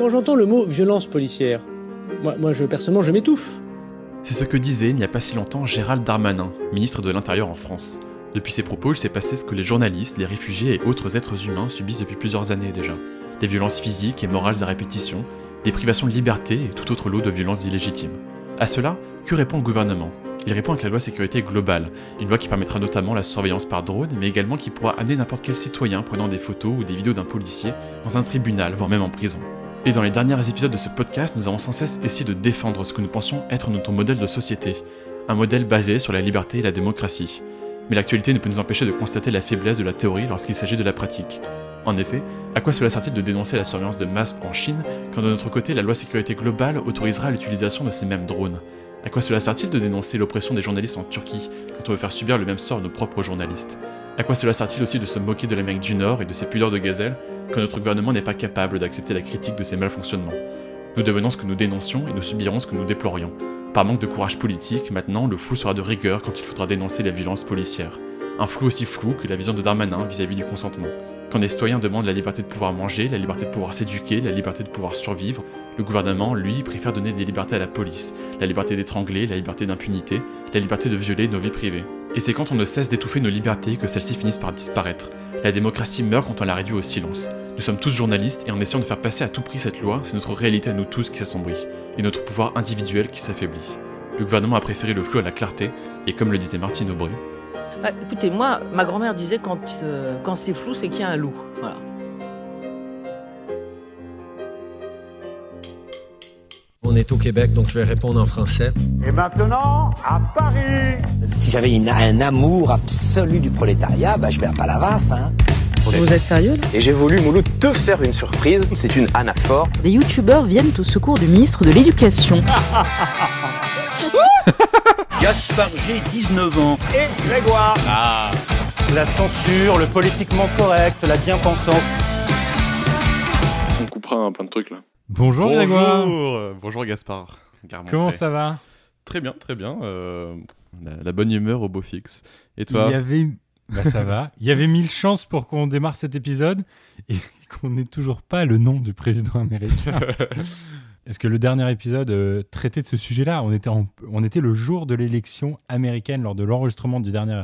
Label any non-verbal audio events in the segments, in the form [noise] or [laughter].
Quand j'entends le mot violence policière, moi, je, personnellement, je m'étouffe. C'est ce que disait il n'y a pas si longtemps Gérald Darmanin, ministre de l'Intérieur en France. Depuis ses propos, il s'est passé ce que les journalistes, les réfugiés et autres êtres humains subissent depuis plusieurs années déjà. Des violences physiques et morales à répétition, des privations de liberté et tout autre lot de violences illégitimes. À cela, que répond le gouvernement? Il répond avec la loi sécurité globale, une loi qui permettra notamment la surveillance par drone, mais également qui pourra amener n'importe quel citoyen prenant des photos ou des vidéos d'un policier dans un tribunal, voire même en prison. Et dans les derniers épisodes de ce podcast, nous avons sans cesse essayé de défendre ce que nous pensions être notre modèle de société, un modèle basé sur la liberté et la démocratie. Mais l'actualité ne peut nous empêcher de constater la faiblesse de la théorie lorsqu'il s'agit de la pratique. En effet, à quoi cela sert-il de dénoncer la surveillance de masse en Chine quand de notre côté la loi sécurité globale autorisera l'utilisation de ces mêmes drones? À quoi cela sert-il de dénoncer l'oppression des journalistes en Turquie quand on veut faire subir le même sort à nos propres journalistes? À quoi cela sert-il aussi de se moquer de l'Amérique du Nord et de ses pudeurs de gazelle quand notre gouvernement n'est pas capable d'accepter la critique de ces malfonctionnements? Nous devenons ce que nous dénoncions et nous subirons ce que nous déplorions. Par manque de courage politique, maintenant, le flou sera de rigueur quand il faudra dénoncer la violence policière. Un flou aussi flou que la vision de Darmanin vis-à-vis du consentement. Quand des citoyens demandent la liberté de pouvoir manger, la liberté de pouvoir s'éduquer, la liberté de pouvoir survivre, le gouvernement, lui, préfère donner des libertés à la police, la liberté d'étrangler, la liberté d'impunité, la liberté de violer nos vies privées. Et c'est quand on ne cesse d'étouffer nos libertés que celles-ci finissent par disparaître. La démocratie meurt quand on la réduit au silence. Nous sommes tous journalistes et en essayant de faire passer à tout prix cette loi, c'est notre réalité à nous tous qui s'assombrit, et notre pouvoir individuel qui s'affaiblit. Le gouvernement a préféré le flou à la clarté, et comme le disait Martine Aubry, bah, écoutez, moi, ma grand-mère disait quand, euh, quand c'est flou, c'est qu'il y a un loup. Voilà. On est au Québec, donc je vais répondre en français. Et maintenant, à Paris Si j'avais un amour absolu du prolétariat, bah, je vais à Palavas. Hein. Vous êtes sérieux là? Et j'ai voulu, Mouloud, te faire une surprise. C'est une anaphore. Des youtubeurs viennent au secours du ministre de l'Éducation. [laughs] Gaspard G, 19 ans. Et Grégoire Ah La censure, le politiquement correct, la bien-pensance. On coupera un plein de trucs là. Bonjour, Bonjour Grégoire Bonjour Gaspard. Comment ça va? Très bien, très bien. Euh, la, la, bonne humeur au beau fixe. Et toi? Il y avait... Bah ça va. Il y avait mille chances pour qu'on démarre cet épisode et [laughs] qu'on n'ait toujours pas le nom du président américain. [laughs] Est-ce que le dernier épisode euh, traitait de ce sujet-là? On, était en, on était le jour de l'élection américaine lors de l'enregistrement du dernier,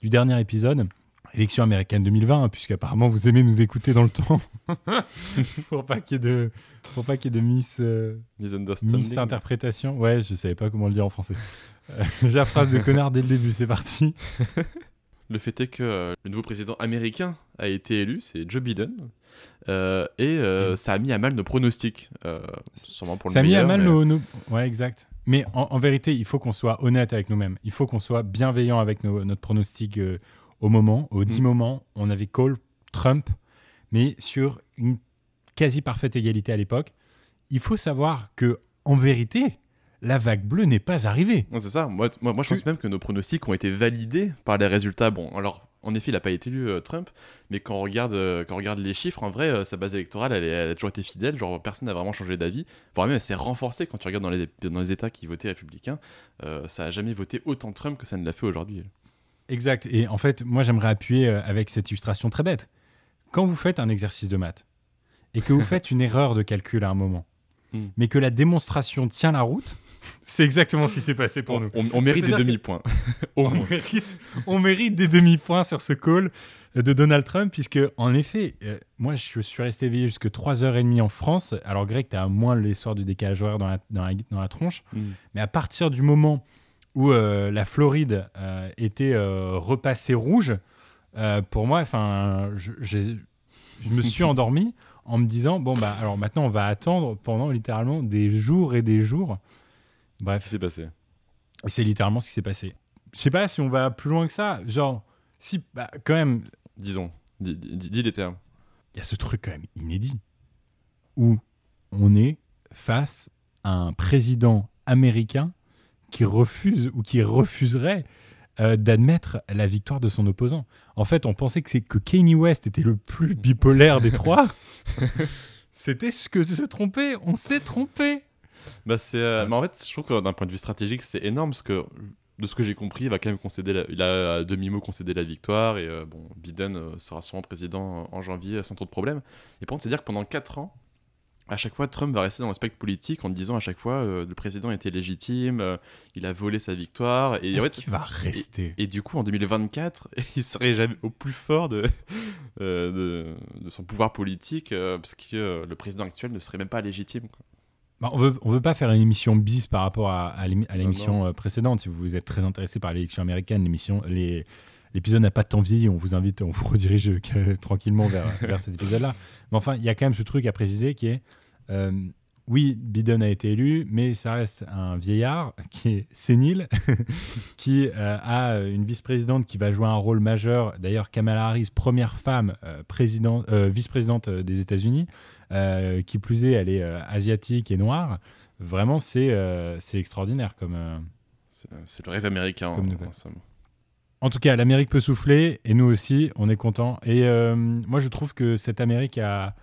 du dernier épisode. Élection américaine 2020, hein, puisqu'apparemment vous aimez nous écouter dans le temps. [laughs] pour pas qu'il y ait de, pour pas qu'il y ait de miss, euh, miss interprétation. Ouais, je savais pas comment le dire en français. Euh, [laughs] déjà, phrase de connard dès le début, c'est parti. Le fait est que euh, le nouveau président américain a été élu, c'est Joe Biden, euh, et euh, mmh. ça a mis à mal nos pronostics, sûrement pour ça le meilleur. Ça a mis à mais... mal nos, nos, Ouais, exact. Mais en, en vérité, il faut qu'on soit honnête avec nous-mêmes. Il faut qu'on soit bienveillant avec nos, notre pronostic au moment. Au 10 mmh. moments, on avait call Trump, mais sur une quasi parfaite égalité à l'époque. Il faut savoir que, en vérité, la vague bleue n'est pas arrivée. C'est ça. Moi, moi, moi je pense même que nos pronostics ont été validés par les résultats. Bon, alors, en effet, il n'a pas été élu euh, Trump, mais quand on, regarde, euh, quand on regarde les chiffres, en vrai, euh, sa base électorale, elle, est, elle, a toujours été fidèle. Genre, personne n'a vraiment changé d'avis. Voire même, elle s'est renforcée quand tu regardes dans les, dans les États qui votaient républicains. Ça n'a jamais voté autant Trump que ça ne l'a fait aujourd'hui. Exact. Et en fait, moi, j'aimerais appuyer avec cette illustration très bête. Quand vous faites un exercice de maths et que vous faites une erreur de calcul à un moment, mm. mais que la démonstration tient la route, [laughs] c'est exactement ce qui s'est passé pour on, nous. On, on mérite des demi-points. [laughs] on, [laughs] mérite, on mérite des demi-points sur ce call de Donald Trump, puisque, en effet, euh, moi, je suis resté éveillé jusque 3h30 en France. Alors, Greg, tu as moins les soirs du décalage horaire dans la, dans la, dans la tronche. Mm. Mais à partir du moment où euh, la Floride euh, était repassée rouge, euh, pour moi, enfin, je, je me suis [laughs] endormi en me disant bon bah alors maintenant on va attendre pendant littéralement des jours et des jours Bref. Ce qui s'est passé. C'est littéralement ce qui s'est passé. Je sais pas si on va plus loin que ça. Genre, si, bah, quand même. Disons, dis, dis, dis les termes. Il y a ce truc quand même inédit où on est face à un président américain qui refuse ou qui refuserait euh, d'admettre la victoire de son opposant. En fait, on pensait que c'est que Kanye West était le plus bipolaire des trois. [laughs] C'était ce que se tromper. On s'est trompé. Bah c'est, euh, mais en fait, je trouve que d'un point de vue stratégique, c'est énorme parce que de ce que j'ai compris, il va quand même concéder, la, il a à demi mot concédé la victoire et euh, bon, Biden sera sûrement président en janvier sans trop de problèmes. Et par contre, c'est dire que pendant 4 ans, à chaque fois, Trump va rester dans le spectre politique en disant à chaque fois euh, le président était légitime, euh, il a volé sa victoire. Et en fait, qu'il va rester et, et du coup, en 2024, [laughs] il serait jamais au plus fort de, euh, de, de son pouvoir politique euh, parce que le président actuel ne serait même pas légitime. quoi. Bah, on veut, on veut pas faire une émission bis par rapport à, à non. l'émission précédente. Si vous êtes très intéressé par l'élection américaine, l'émission, les, l'épisode n'a pas tant vieilli. On vous invite, on vous [laughs] redirige euh, tranquillement vers, [laughs] vers cet épisode-là. Mais enfin, il y a quand même ce truc à préciser qui est, euh, oui, Biden a été élu, mais ça reste un vieillard qui est sénile, [laughs] qui euh, a une vice-présidente qui va jouer un rôle majeur. D'ailleurs, Kamala Harris, première femme euh, président- vice-présidente des États-Unis. Qui plus est, elle est asiatique et noire. Vraiment, c'est extraordinaire comme. C'est le rêve américain. Comme en-. En tout cas, l'Amérique peut souffler et nous aussi, on est content. Et euh, moi, je trouve que cette Amérique a,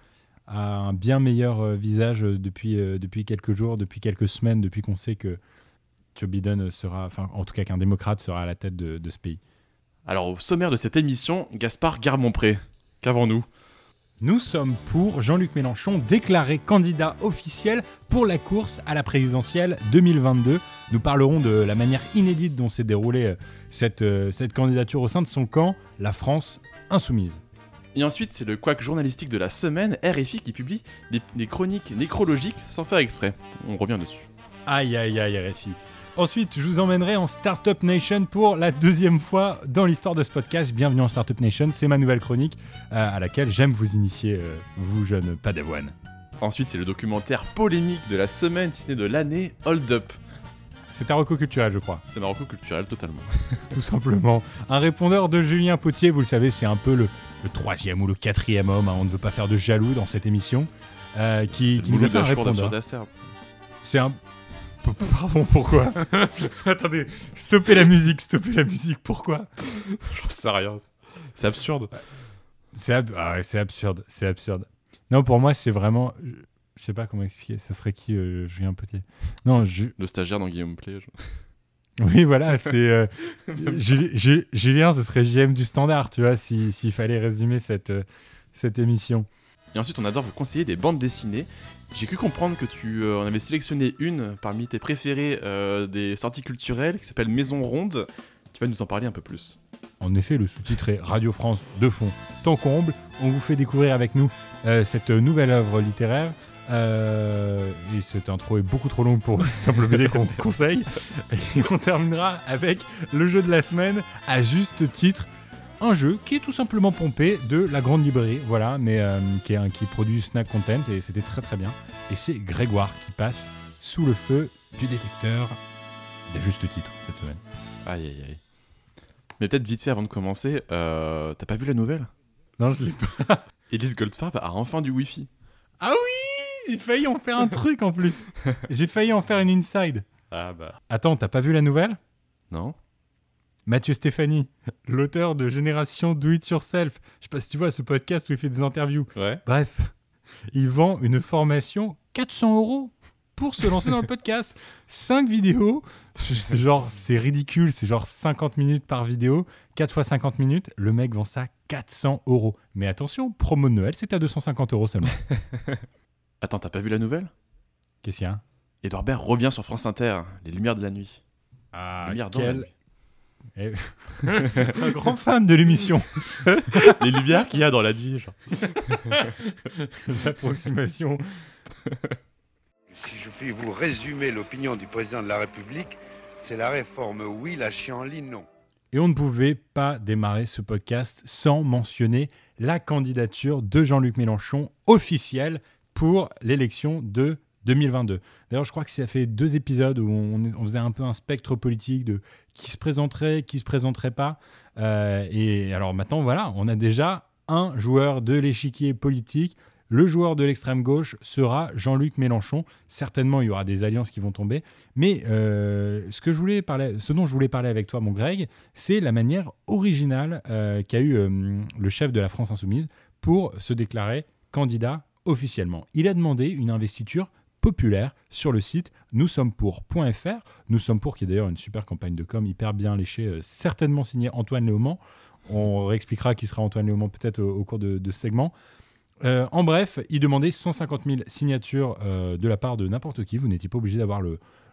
un bien meilleur euh, visage euh, depuis, quelques jours, depuis quelques semaines, depuis qu'on sait que Joe Biden sera, enfin, en tout cas qu'un démocrate sera à la tête de, de ce pays. Alors, au sommaire de cette émission, Gaspard Garmont-Pré. Qu'avons-nous? Nous sommes pour Jean-Luc Mélenchon déclaré candidat officiel pour la course à la présidentielle 2022. Nous parlerons de la manière inédite dont s'est déroulée euh, cette, euh, cette candidature au sein de son camp, la France insoumise. Et ensuite, c'est le quack journalistique de la semaine, RFI, qui publie des, des chroniques nécrologiques sans faire exprès. On revient dessus. Aïe aïe aïe RFI. Ensuite, je vous emmènerai en Startup Nation pour la deuxième fois dans l'histoire de ce podcast. Bienvenue en Startup Nation, c'est ma nouvelle chronique euh, à laquelle j'aime vous initier, euh, vous jeunes padawans. Ensuite, c'est le documentaire polémique de la semaine, si ce n'est de l'année, Hold Up. C'est un recours culturel, je crois. C'est Marocco culturel, totalement. [laughs] tout simplement. Un répondeur de Julien Potier, vous le savez, c'est un peu le, le troisième ou le quatrième homme, hein, on ne veut pas faire de jaloux dans cette émission, euh, qui, nous a fait un répondeur. C'est un... Pardon, pourquoi? [laughs] Attendez, stoppez la musique, stoppez la musique, pourquoi? [laughs] J'en sais rien. C'est absurde. C'est ab- ah ouais, c'est absurde, c'est absurde. Non, pour moi, c'est vraiment... Je sais pas comment expliquer, ce serait qui, euh, Julien Potier? Non, je... Le stagiaire dans Guillaume Play. je- [laughs] Oui, voilà, c'est. euh, Juli- Ju- Julien, ce serait JM du Standard, tu vois, si- s'il fallait résumer cette, euh, cette émission. Et ensuite, on adore vous conseiller des bandes dessinées. J'ai cru comprendre que tu euh, en avais sélectionné une parmi tes préférées euh, des sorties culturelles qui s'appelle Maison Ronde. Tu vas nous en parler un peu plus. En effet, le sous-titre est Radio France de fond, tant comble. On vous fait découvrir avec nous euh, cette nouvelle œuvre littéraire. Et cette intro est beaucoup trop longue pour [laughs] le simple BD qu'on conseille. Et on terminera avec le jeu de la semaine, à juste titre. Un jeu qui est tout simplement pompé de la grande librairie, voilà, mais euh, qui, est un- qui produit Snack Content et c'était très très bien. Et c'est Grégoire qui passe sous le feu du détecteur des justes titres cette semaine. Aïe aïe aïe. Mais peut-être vite fait avant de commencer, euh, t'as pas vu la nouvelle? Non, je l'ai pas. [laughs] Elise Goldfarb a enfin du Wi-Fi. Ah oui J'ai failli en faire un truc en plus. [laughs] J'ai failli en faire une inside. Ah bah. Attends, t'as pas vu la nouvelle? Non Mathieu Stéphanie, l'auteur de Génération Do It Yourself. Je sais pas si tu vois ce podcast où il fait des interviews. Ouais. Bref, il vend une formation 400 euros pour se lancer dans le podcast. 5 vidéos. C'est genre, c'est ridicule. C'est genre 50 minutes par vidéo. 4 fois 50 minutes. Le mec vend ça 400 euros. Mais attention, promo de Noël, c'est à 250 euros seulement. [laughs] Attends, t'as pas vu la nouvelle? Qu'est-ce qu'il y a? Edouard Baird revient sur France Inter, Les Lumières de la Nuit. Ah, Lumière [laughs] un grand fan de l'émission. [laughs] Les lumières qu'il y a dans la nuit, genre. [laughs] L'approximation. Si je puis vous résumer l'opinion du président de la République, c'est la réforme oui, la chienlit non. Et on ne pouvait pas démarrer ce podcast sans mentionner la candidature de Jean-Luc Mélenchon officielle pour l'élection de 2022. D'ailleurs, je crois que ça fait deux épisodes où on, on faisait un peu un spectre politique de qui se présenterait, qui se présenterait pas. Euh, et alors maintenant, voilà, on a déjà un joueur de l'échiquier politique. Le joueur de l'extrême gauche sera Jean-Luc Mélenchon. Certainement, il y aura des alliances qui vont tomber. Mais euh, ce, dont je voulais parler avec toi, mon Greg, c'est la manière originale euh, qu'a eu le chef de la France Insoumise pour se déclarer candidat officiellement. Il a demandé une investiture populaire sur le site nous sommes pour.fr. Nous sommes pour, qui est d'ailleurs une super campagne de com hyper bien léchée, euh, certainement signée Antoine Léaumont. On réexpliquera qui sera Antoine Léaumont peut-être au, cours de, ce segment. Euh, en bref, il demandait 150 000 signatures euh, de la part de n'importe qui. Vous n'étiez pas obligé d'avoir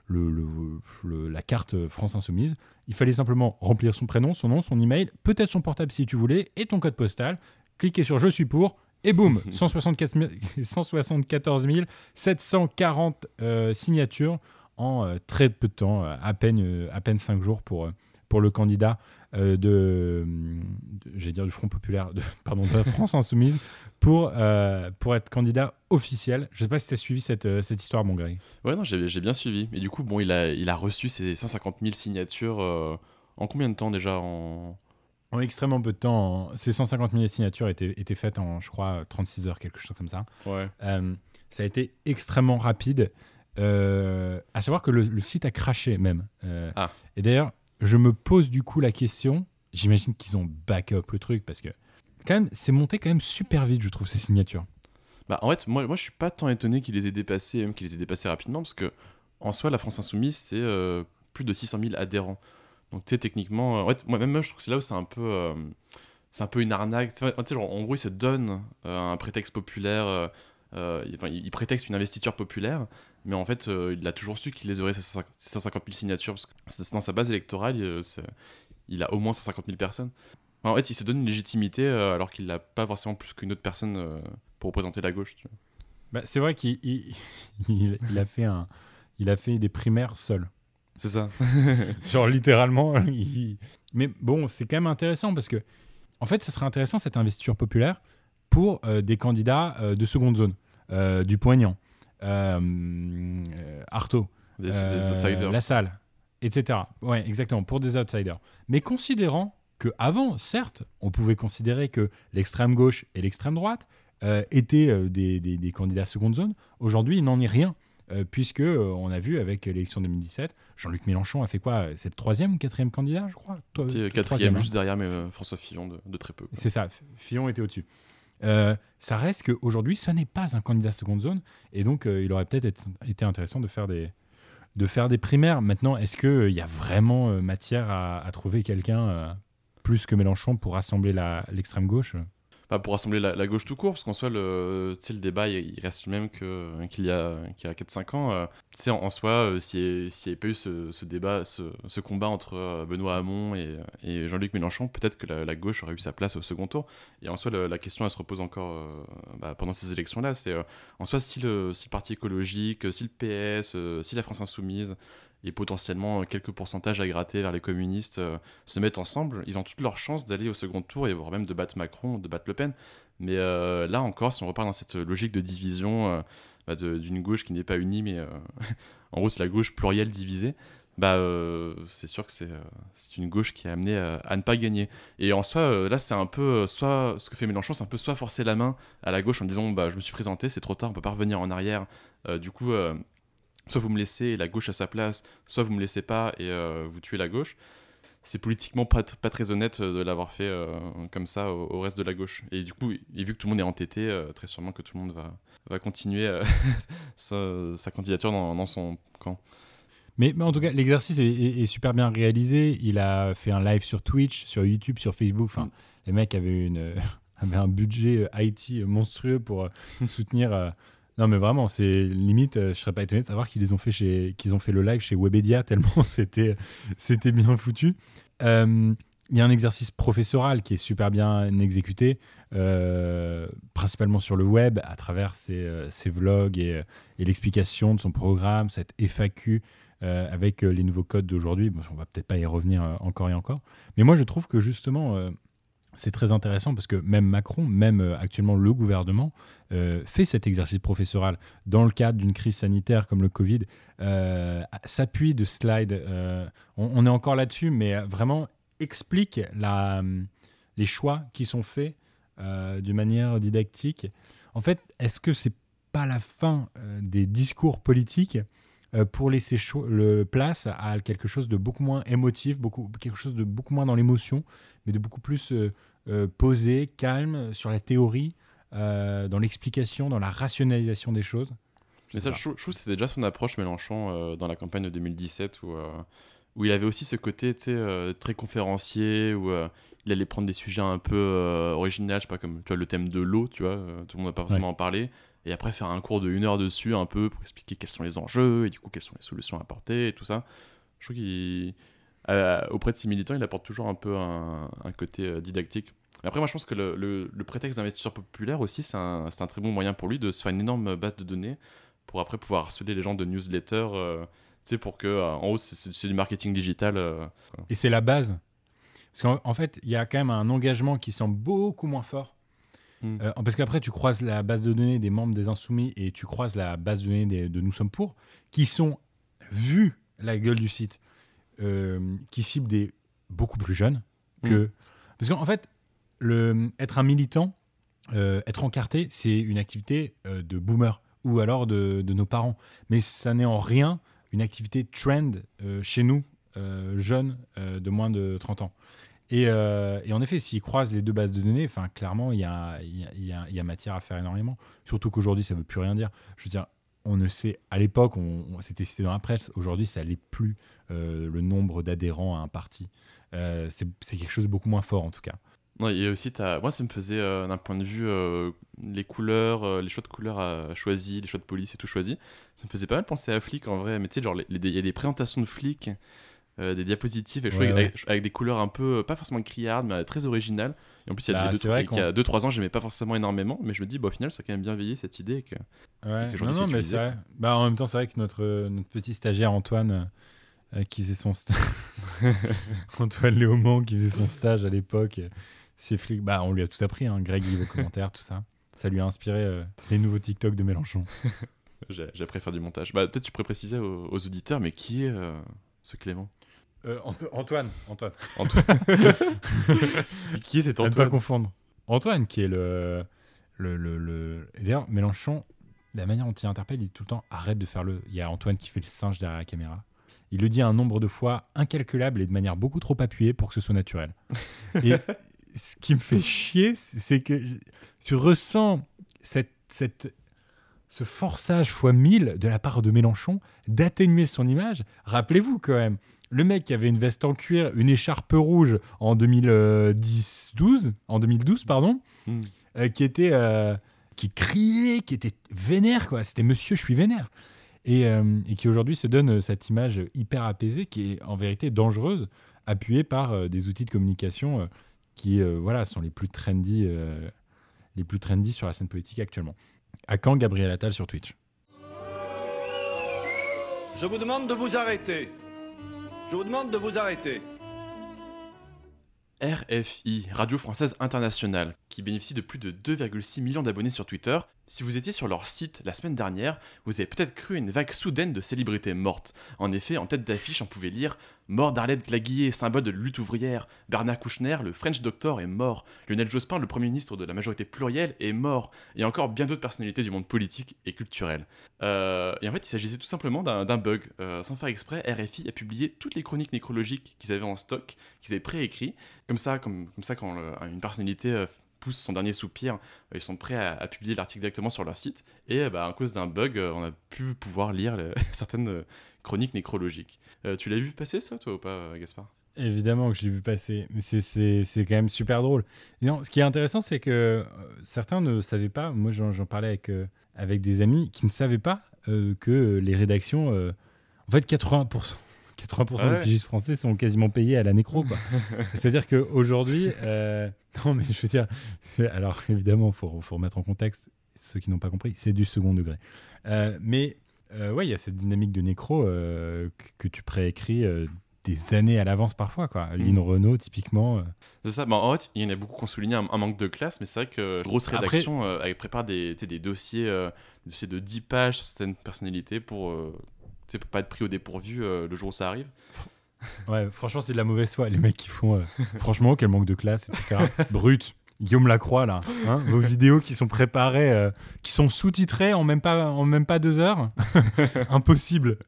la carte France Insoumise. Il fallait simplement remplir son prénom, son nom, son email, peut-être son portable si tu voulais, et ton code postal. Cliquer sur Je suis pour, et boum 164 000 174 740 euh, signatures en euh, très peu de temps, euh, à peine, euh, à peine 5 jours pour, pour le candidat de, de- j'allais dire du Front Populaire, de, [laughs] pardon, de la France Insoumise, pour, pour être candidat officiel. Je ne sais pas si tu as suivi cette, cette histoire, mon Greg. Ouais, non, j'ai bien suivi. Et du coup, bon, il a, il a reçu ses 150 000 signatures en combien de temps déjà? En... En extrêmement peu de temps, en- ces 150 000 signatures étaient, étaient faites en, je crois, 36 heures, quelque chose comme ça. Ouais. Euh, ça a été extrêmement rapide. Euh, à savoir que le, le site a craché même. Euh, Ah. Et d'ailleurs, je me pose du coup la question. J'imagine qu'ils ont backup le truc parce que quand même, c'est monté quand même super vite, je trouve, ces signatures. Bah, en fait, moi, moi, je suis pas tant étonné qu'il les ait dépassés, même qu'il les ait dépassés rapidement, parce que en soi, la France Insoumise, c'est euh, plus de 600 000 adhérents. Donc, techniquement, euh, moi, même, je trouve que c'est là où c'est un peu. euh, c'est un peu une arnaque. En gros, ils se donnent euh, un prétexte populaire. euh, ils prétextent une investiture populaire, mais en fait, il a toujours su qu'il les aurait, ces 150 000 signatures, parce que dans sa base électorale, il, il a au moins 150 000 personnes. En fait, il se donne une légitimité alors qu'il n'a pas forcément plus qu'une autre personne pour représenter la gauche. Bah, c'est vrai qu'il il, [laughs] il- il a fait un, il a fait des primaires seul. C'est ça. [laughs] Genre littéralement. [laughs] il- Mais bon, c'est quand même intéressant parce que, en fait, ce serait intéressant cette investiture populaire pour euh, des candidats euh, de seconde zone, euh, du Poignant, Artaud, Des- des outsiders. La Salle, etc. Ouais, exactement, pour des outsiders. Mais considérant que avant, certes, on pouvait considérer que l'extrême gauche et l'extrême droite étaient des, des- des candidats seconde zone, aujourd'hui, il n'en est rien. Euh, puisque euh, on a vu avec l'élection 2017, Jean-Luc Mélenchon a fait quoi? C'est le troisième ou quatrième candidat, je crois? Toi- quatrième, troisième, hein. juste derrière mais, euh, François Fillon de, de très peu. C'est ça, Fillon était au-dessus. Ça reste qu'aujourd'hui, ce n'est pas un candidat seconde zone, et donc il aurait peut-être été- intéressant de faire des, de faire des primaires. Maintenant, est-ce qu'il y a vraiment matière à, à trouver quelqu'un plus que Mélenchon pour rassembler l'extrême gauche? Pas pour rassembler la, gauche tout court, parce qu'en soi, le, le débat, il, reste le même que- qu'il y a, a 4-5 ans. Euh, en, en soi, euh, s'il n'y avait pas eu ce, débat, ce, combat entre euh, Benoît Hamon et, Jean-Luc Mélenchon, peut-être que la, gauche aurait eu sa place au second tour. Et en soi, la question, elle se repose encore euh, bah, pendant ces élections-là. C'est euh, en soi, si le, si le Parti écologique, si le PS, euh, si la France Insoumise et potentiellement euh, quelques pourcentages à gratter vers les communistes euh, se mettent ensemble, ils ont toutes leurs chances d'aller au second tour et voire même de battre Macron, de battre Le Pen. Mais euh, là encore, si on repart dans cette logique de division bah, d'une gauche qui n'est pas unie, mais [laughs] en gros c'est la gauche plurielle divisée, bah c'est sûr que c'est euh, une gauche qui est amenée à, ne pas gagner. Et en soi, là c'est un peu soit ce que fait Mélenchon, c'est un peu soit forcer la main à la gauche en disant bah je me suis présenté, c'est trop tard, on peut pas revenir en arrière. Du coup, soit vous me laissez la gauche à sa place, soit vous me laissez pas et euh, vous tuez la gauche. C'est politiquement pas, pas très honnête euh, de l'avoir fait euh, comme ça au, au reste de la gauche. Et du coup, et vu que tout le monde est entêté, euh, très sûrement que tout le monde va, va continuer [laughs] sa, sa candidature dans, dans son camp. Mais, mais en tout cas, l'exercice est, est- est super bien réalisé. Il a fait un live sur Twitch, sur YouTube, sur Facebook. Enfin, les mecs avaient, une, [laughs] avaient un budget IT monstrueux pour [laughs] soutenir. Non, mais vraiment, c'est limite. euh, je serais pas étonné de savoir qu'ils ont fait chez, qu'ils ont fait le live chez Webedia [laughs] tellement c'était, c'était bien foutu. Euh, Il y a un exercice professoral qui est super bien exécuté, euh, principalement sur le web, à travers ses, vlogs et, l'explication de son programme, cette FAQ avec les nouveaux codes d'aujourd'hui. Bon, on va peut-être pas y revenir encore et encore. Mais moi, je trouve que justement, c'est très intéressant parce que même Macron, même euh, actuellement le gouvernement, euh, fait cet exercice professoral dans le cadre d'une crise sanitaire comme le Covid, euh, s'appuie de slides. on, est encore là-dessus, mais vraiment explique les choix qui sont faits de manière didactique. En fait, est-ce que c'est pas la fin des discours politiques pour laisser le place à quelque chose de beaucoup moins émotif, beaucoup, quelque chose de beaucoup moins dans l'émotion, mais de beaucoup plus euh, euh, posé, calme, sur la théorie, euh, dans l'explication, dans la rationalisation des choses. Mais ça, je, trouve- je trouve que c'était déjà son approche Mélenchon euh, dans la campagne de 2017 où, euh, où il avait aussi ce côté euh, très conférencier, où euh, il allait prendre des sujets un peu euh, originaux, je sais pas, comme tu vois, le thème de l'eau, tu vois, euh, tout le monde n'a pas forcément en parler, et après faire un cours de une heure dessus, un peu, pour expliquer quels sont les enjeux, et du coup, quelles sont les solutions à apporter, et tout ça. Je trouve qu'il. auprès de ses militants, il apporte toujours un peu un, côté euh, didactique. Après, moi, je pense que le, prétexte d'investisseur populaire aussi, c'est un, un très bon moyen pour lui de se faire une énorme base de données pour après pouvoir harceler les gens de newsletters, euh, tu sais, pour que, euh, en haut, c'est- du marketing digital. Et c'est la base. Parce qu'en en fait, il y a quand même un engagement qui semble beaucoup moins fort. Mm. Euh, parce qu'après, tu croises la base de données des membres des Insoumis et tu croises la base de données des- de Nous Sommes Pour, qui sont, vu la gueule du site, euh, qui ciblent des beaucoup plus jeunes que. Parce qu'en fait, le, être un militant, euh, être encarté, c'est une activité euh, de boomer ou alors de, de nos parents. Mais ça n'est en rien une activité trend chez nous, jeunes de moins de 30 ans. Et, euh, et en effet, s'ils croisent les deux bases de données, enfin, clairement, il y a, matière à faire énormément. Surtout qu'aujourd'hui, ça ne veut plus rien dire. Je veux dire, on ne sait, à l'époque, c'était cité dans la presse. Aujourd'hui, ça n'est plus euh, le nombre d'adhérents à un parti. Euh, c'est quelque chose de beaucoup moins fort, en tout cas. Non, et aussi, moi, ça me faisait, d'un point de vue, les couleurs, les choix de couleurs choisis, les choix de police et tout choisi, ça me faisait pas mal penser à Flick en vrai. Mais tu sais, il y a des présentations de Flick, euh, des diapositives, et je Ouais, trouvais ouais. avec, avec des couleurs un peu, euh, pas forcément criardes, mais très originales. Et en plus, il y a Bah, des c'est vrai deux, il y a qu'on- 2-3 ans, j'aimais pas forcément énormément, mais je me dis, bah, au final, ça a quand même bien veillé cette idée. Que, Ouais, que non, non, mais c'est vrai. Bah, en même temps, c'est vrai que notre, euh, notre petit stagiaire Antoine, euh, qui faisait son stage, [laughs] Antoine Léaumont, qui faisait son stage à l'époque, euh, chez Flick, bah, on lui a tout appris, hein, Greg lit vos commentaires, tout ça. Ça lui a inspiré euh, les nouveaux TikTok de Mélenchon. [laughs] J'ai j'ai appris à faire du montage. Bah, peut-être tu pourrais préciser aux, aux auditeurs, mais qui est euh, ce Clément? Euh, Anto- Antoine, Antoine. Antoine. [laughs] qui est cet À ne pas Antoine confondre. Antoine, qui est le. le, le, le- D'ailleurs, Mélenchon, la manière dont il interpelle, il dit tout le temps arrête de faire le. Il y a Antoine qui fait le singe derrière la caméra. Il le dit un nombre de fois incalculable et de manière beaucoup trop appuyée pour que ce soit naturel. Et [laughs] ce qui me fait chier, c'est que tu ressens cette, cette, ce forçage fois 1000 de la part de Mélenchon d'atténuer son image. Rappelez-vous quand même, le mec qui avait une veste en cuir, une écharpe rouge en 2010, 12, en 2012 pardon, Hmm. euh, qui était euh, qui criait, qui était vénère quoi. C'était Monsieur, je suis vénère. Et, euh, et qui aujourd'hui se donne cette image hyper apaisée, qui est en vérité dangereuse, appuyée par des outils de communication qui voilà sont les plus trendy, les plus trendy sur la scène politique actuellement. À quand Gabriel Attal sur Twitch Je vous demande de vous arrêter. Je vous demande de vous arrêter. RFI, Radio Française Internationale, qui bénéficie de plus de 2,6 millions d'abonnés sur Twitter. Si vous étiez sur leur site la semaine dernière, vous avez peut-être cru une vague soudaine de célébrités mortes. En effet, en tête d'affiche, on pouvait lire Mort d'Arlette Glaguillet, symbole de lutte ouvrière. Bernard Kouchner, le French Doctor, est mort. Lionel Jospin, le Premier ministre de la majorité plurielle, est mort. Et encore bien d'autres personnalités du monde politique et culturel. Euh, et en fait, il s'agissait tout simplement d'un bug. Euh, sans faire exprès, RFI a publié toutes les chroniques nécrologiques qu'ils avaient en stock, qu'ils avaient préécrits. Comme ça, comme, ça quand une personnalité euh, son dernier soupir, euh, ils sont prêts à, publier l'article directement sur leur site. Et euh, bah, à cause d'un bug, euh, on a pu pouvoir lire [laughs] certaines chroniques nécrologiques. Tu l'as vu passer ça, toi, ou pas, Gaspard? Évidemment que je l'ai vu passer, mais c'est- quand même super drôle. Non, ce qui est intéressant, c'est que certains ne savaient pas, moi j'en parlais avec, avec des amis qui ne savaient pas que les rédactions, en fait 80%, 80% Ah ouais. des pigistes français sont quasiment payés à la nécro. [laughs] C'est-à-dire qu'aujourd'hui, euh, non mais je veux dire, alors évidemment, il faut, faut remettre en contexte, ceux qui n'ont pas compris, c'est du second degré. Euh, mais euh, ouais, il y a cette dynamique de nécro euh, que, tu préécris des années à l'avance parfois. Quoi. Lynn Renault, typiquement. euh, C'est ça, bah, en fait, il y en a beaucoup qui ont souligné un, un manque de classe, mais c'est vrai que grosse Après- rédaction euh, elle prépare des, des dossiers, euh, des dossiers de 10 pages sur certaines personnalités pour, sais, pour pas être pris au dépourvu euh, le jour où ça arrive. [laughs] Ouais, franchement, c'est de la mauvaise foi. Les mecs qui font. euh, [laughs] franchement, quel manque de classe, etc. [laughs] Brut. Guillaume Lacroix, là. hein, vos vidéos qui sont préparées, euh, qui sont sous-titrées en même pas, en même pas deux heures. Impossible.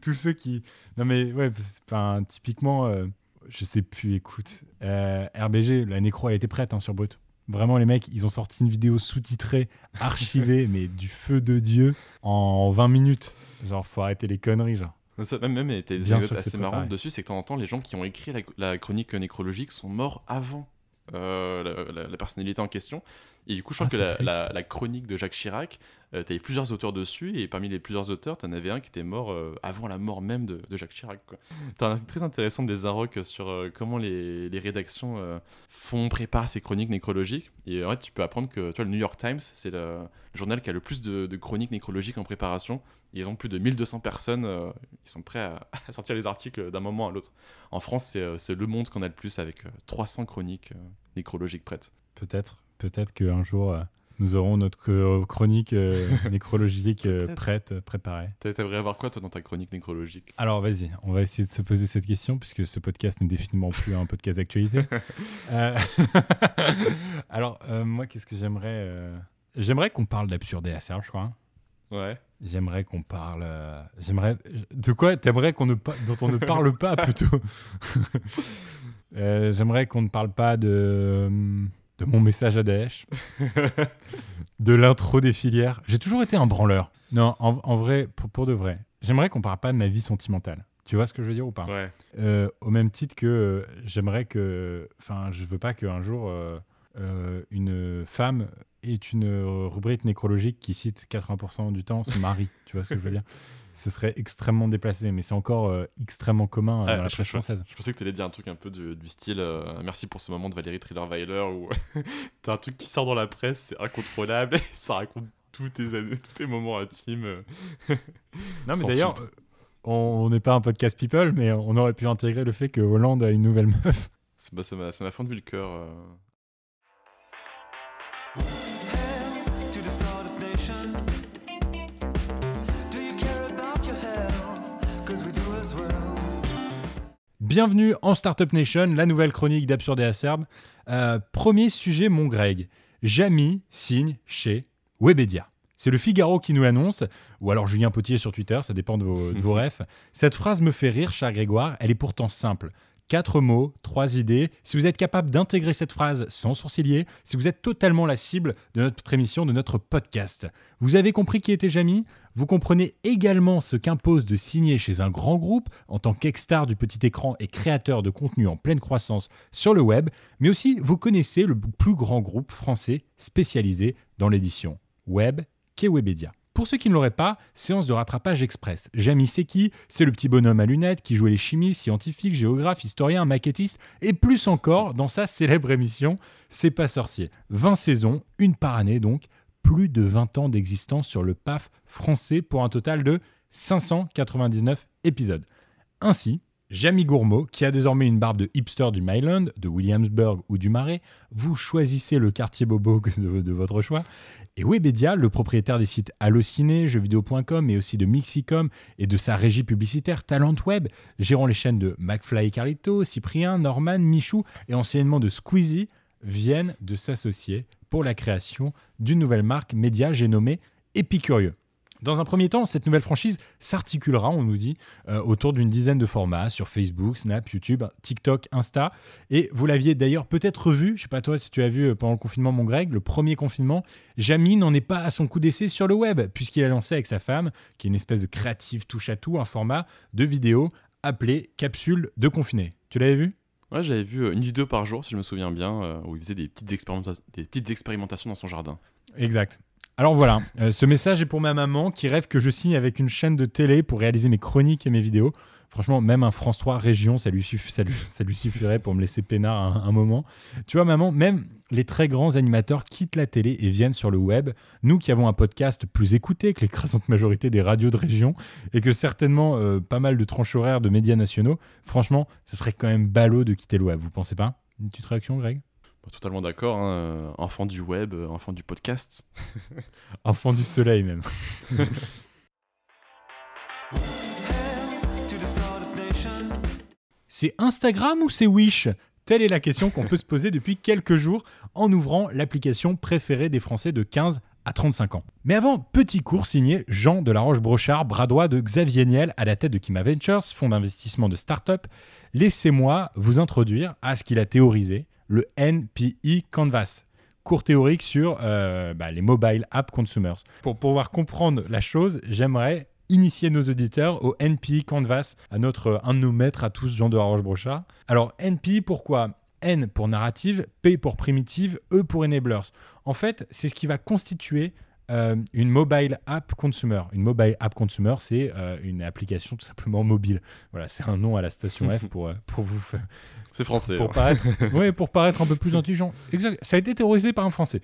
Tous, ceux qui. Non, mais ouais, enfin, typiquement, euh, je sais plus, écoute. euh, RBG, la nécro, elle était prête hein, sur Brut. Vraiment, les mecs, ils ont sorti une vidéo sous-titrée, archivée, mais du feu de Dieu, en 20 minutes. Genre, faut arrêter les conneries, genre. Ça même, même était des anecdotes assez marrantes dessus, c'est que de temps en temps, les gens qui ont écrit la, la chronique nécrologique sont morts avant euh, la, la- la personnalité en question. Et du coup, je crois Ah, que la, triste. la- la chronique de Jacques Chirac, euh, t'avais plusieurs auteurs dessus, et parmi les plusieurs auteurs, t'en avais un qui était mort euh, avant la mort même de, de Jacques Chirac. quoi. T'as un très intéressant des Arocs sur euh, comment les, les rédactions euh, font, préparent ces chroniques nécrologiques. Et en fait, tu peux apprendre que tu vois, le New York Times, c'est le, le journal qui a le plus de, de chroniques nécrologiques en préparation. Ils ont plus de 1200 personnes, ils sont prêts à, [laughs] à sortir les articles d'un moment à l'autre. En France, c'est c'est Le Monde qu'on a le plus avec euh, 300 chroniques nécrologiques prêtes. Peut-être, peut-être qu'un jour, euh, nous aurons notre chronique euh, [laughs] nécrologique euh, prête, préparée. T'a- T'aimerais avoir quoi, toi, dans ta chronique nécrologique? Alors vas-y, on va essayer de se poser cette question puisque ce podcast n'est définitivement plus un podcast d'actualité. [laughs] Euh, [laughs] Alors euh, moi, qu'est-ce que j'aimerais euh, J'aimerais qu'on parle d'absurde et acerbe, je crois. Ouais. J'aimerais qu'on parle. euh, J'aimerais. De quoi T'aimerais qu'on ne pa- dont on ne parle pas plutôt? Euh, J'aimerais qu'on ne parle pas de de mon message à Daesh, [laughs] de l'intro des filières. J'ai toujours été un branleur. Non, en, en vrai, pour, pour de vrai. J'aimerais qu'on parle pas de ma vie sentimentale. Tu vois ce que je veux dire ou pas? Ouais. Euh, Au même titre que euh, j'aimerais que. Enfin, je veux pas qu'un jour euh, une femme ait une rubrique nécrologique qui cite 80% du temps son mari. tu vois ce que je veux dire? [laughs] Ce serait extrêmement déplacé, mais c'est encore euh, extrêmement commun euh, Ah, dans la presse française. Je pensais que t'allais dire un truc un peu du, du style euh, merci pour ce moment de Valérie Trierweiler où [laughs] t'as un truc qui sort dans la presse, c'est incontrôlable, [laughs] ça raconte tous tes, années- tous tes moments intimes. Non, mais d'ailleurs, euh, on n'est pas un podcast people, mais on aurait pu intégrer le fait que Hollande a une nouvelle meuf. Bah, ça m'a fendu le cœur. Bienvenue en Startup Nation, la nouvelle chronique d'Absurde et Acerbe. Euh, premier sujet, mon Greg. Jamy signe chez Webedia. C'est le Figaro qui nous l'annonce, ou alors Julien Potier sur Twitter, ça dépend de vos, de vos [laughs] refs. Cette phrase me fait rire, cher Grégoire, elle est pourtant simple. Quatre mots, trois idées. Si vous êtes capable d'intégrer cette phrase sans sourciller, si vous êtes totalement la cible de notre émission, de notre podcast. Vous avez compris qui était Jamy Vous comprenez également ce qu'impose de signer chez un grand groupe en tant qu'ex-star du petit écran et créateur de contenu en pleine croissance sur le web, mais aussi vous connaissez le plus grand groupe français spécialisé dans l'édition web qu'est Webedia. Pour ceux qui ne l'auraient pas, séance de rattrapage express. Jamy c'est qui C'est le petit bonhomme à lunettes qui jouait les chimistes, scientifiques, géographes, historiens, maquettistes et plus encore dans sa célèbre émission C'est pas sorcier. 20 saisons, une par année donc, plus de 20 ans d'existence sur le PAF français pour un total de 599 épisodes. Ainsi, Jamie Gourmaud, qui a désormais une barbe de hipster du Myland, de Williamsburg ou du Marais, vous choisissez le quartier bobo [laughs] de votre choix. Et Webedia, le propriétaire des sites Allociné, jeuxvideo.com, mais aussi de Mixicom et de sa régie publicitaire Talent Web, gérant les chaînes de McFly et Carlito, Cyprien, Norman, Michou et anciennement de Squeezie, viennent de s'associer pour la création d'une nouvelle marque média, j'ai nommé Épicurieux. Dans un premier temps, cette nouvelle franchise s'articulera, on nous dit, euh, autour d'une dizaine de formats sur Facebook, Snap, YouTube, TikTok, Insta. Et vous l'aviez d'ailleurs peut-être vu, je sais pas toi si tu as vu euh, pendant le confinement, mon Greg, le premier confinement, Jamy n'en est pas à son coup d'essai sur le web, puisqu'il a lancé avec sa femme, qui est une espèce de créative touche-à-tout, un format de vidéo appelé Capsule de confiné. Tu l'avais vu? Ouais, j'avais vu euh, une vidéo par jour, si je me souviens bien, où il faisait des petites, expérimenta- des petites expérimentations dans son jardin. Exact. Alors voilà, euh, ce message est pour ma maman qui rêve que je signe avec une chaîne de télé pour réaliser mes chroniques et mes vidéos. Franchement, même un François Région, ça lui, suffirait pour me laisser peinard un, un moment. Tu vois, maman, même les très grands animateurs quittent la télé et viennent sur le web. Nous qui avons un podcast plus écouté que l'écrasante majorité des radios de région et que certainement euh, pas mal de tranches horaires de médias nationaux, franchement, ce serait quand même ballot de quitter le web, vous pensez pas? Une petite réaction, Greg? Totalement d'accord, hein, euh, enfant du web, euh, enfant du podcast. [laughs] Enfant du soleil même. [laughs] C'est Instagram ou c'est Wish? Telle est la question qu'on peut se poser depuis quelques jours en ouvrant l'application préférée des Français de 15 à 35 ans. Mais avant, petit cours signé Jean de la Roche-Brochard, bras droit de Xavier Niel à la tête de Kima Ventures, fonds d'investissement de start-up. Laissez-moi vous introduire à ce qu'il a théorisé, le NPI Canvas cours théorique sur euh, bah, les mobile app consumers. Pour pouvoir comprendre la chose, j'aimerais initier nos auditeurs au NPI Canvas, à notre, un de nos maîtres à tous, Jean de Roche-Brochard. Alors, NPI, pourquoi? N pour narrative, P pour primitive, E pour enablers. En fait, c'est ce qui va constituer euh, une mobile app consumer. Une mobile app consumer, c'est euh, une application tout simplement mobile. Voilà, c'est un nom à la station F pour, euh, pour vous faire. C'est français. Pour hein. paraître, [laughs] ouais, pour paraître un peu plus intelligent. Exact. Ça a été théorisé par un français.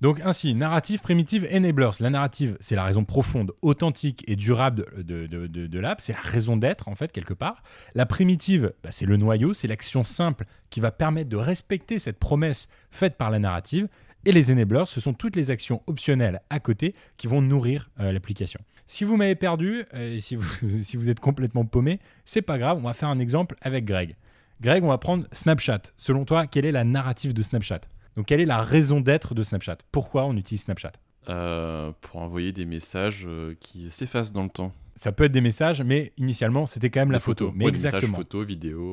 Donc ainsi, narrative, primitive, enablers. La narrative, c'est la raison profonde, authentique et durable de, de, de, de l'app. C'est la raison d'être, en fait, quelque part. La primitive, bah, c'est le noyau, c'est l'action simple qui va permettre de respecter cette promesse faite par la narrative. Et les enablers, ce sont toutes les actions optionnelles à côté qui vont nourrir euh, l'application. Si vous m'avez perdu, euh, et si, vous, [laughs] si vous êtes complètement paumé, c'est pas grave, on va faire un exemple avec Greg. Greg, on va prendre Snapchat. Selon toi, quelle est la narrative de Snapchat? Donc, quelle est la raison d'être de Snapchat? Pourquoi on utilise Snapchat? Euh, pour envoyer des messages qui s'effacent dans le temps. Ça peut être des messages, mais initialement, c'était quand même la photo. Mais Ouais, des messages exactement.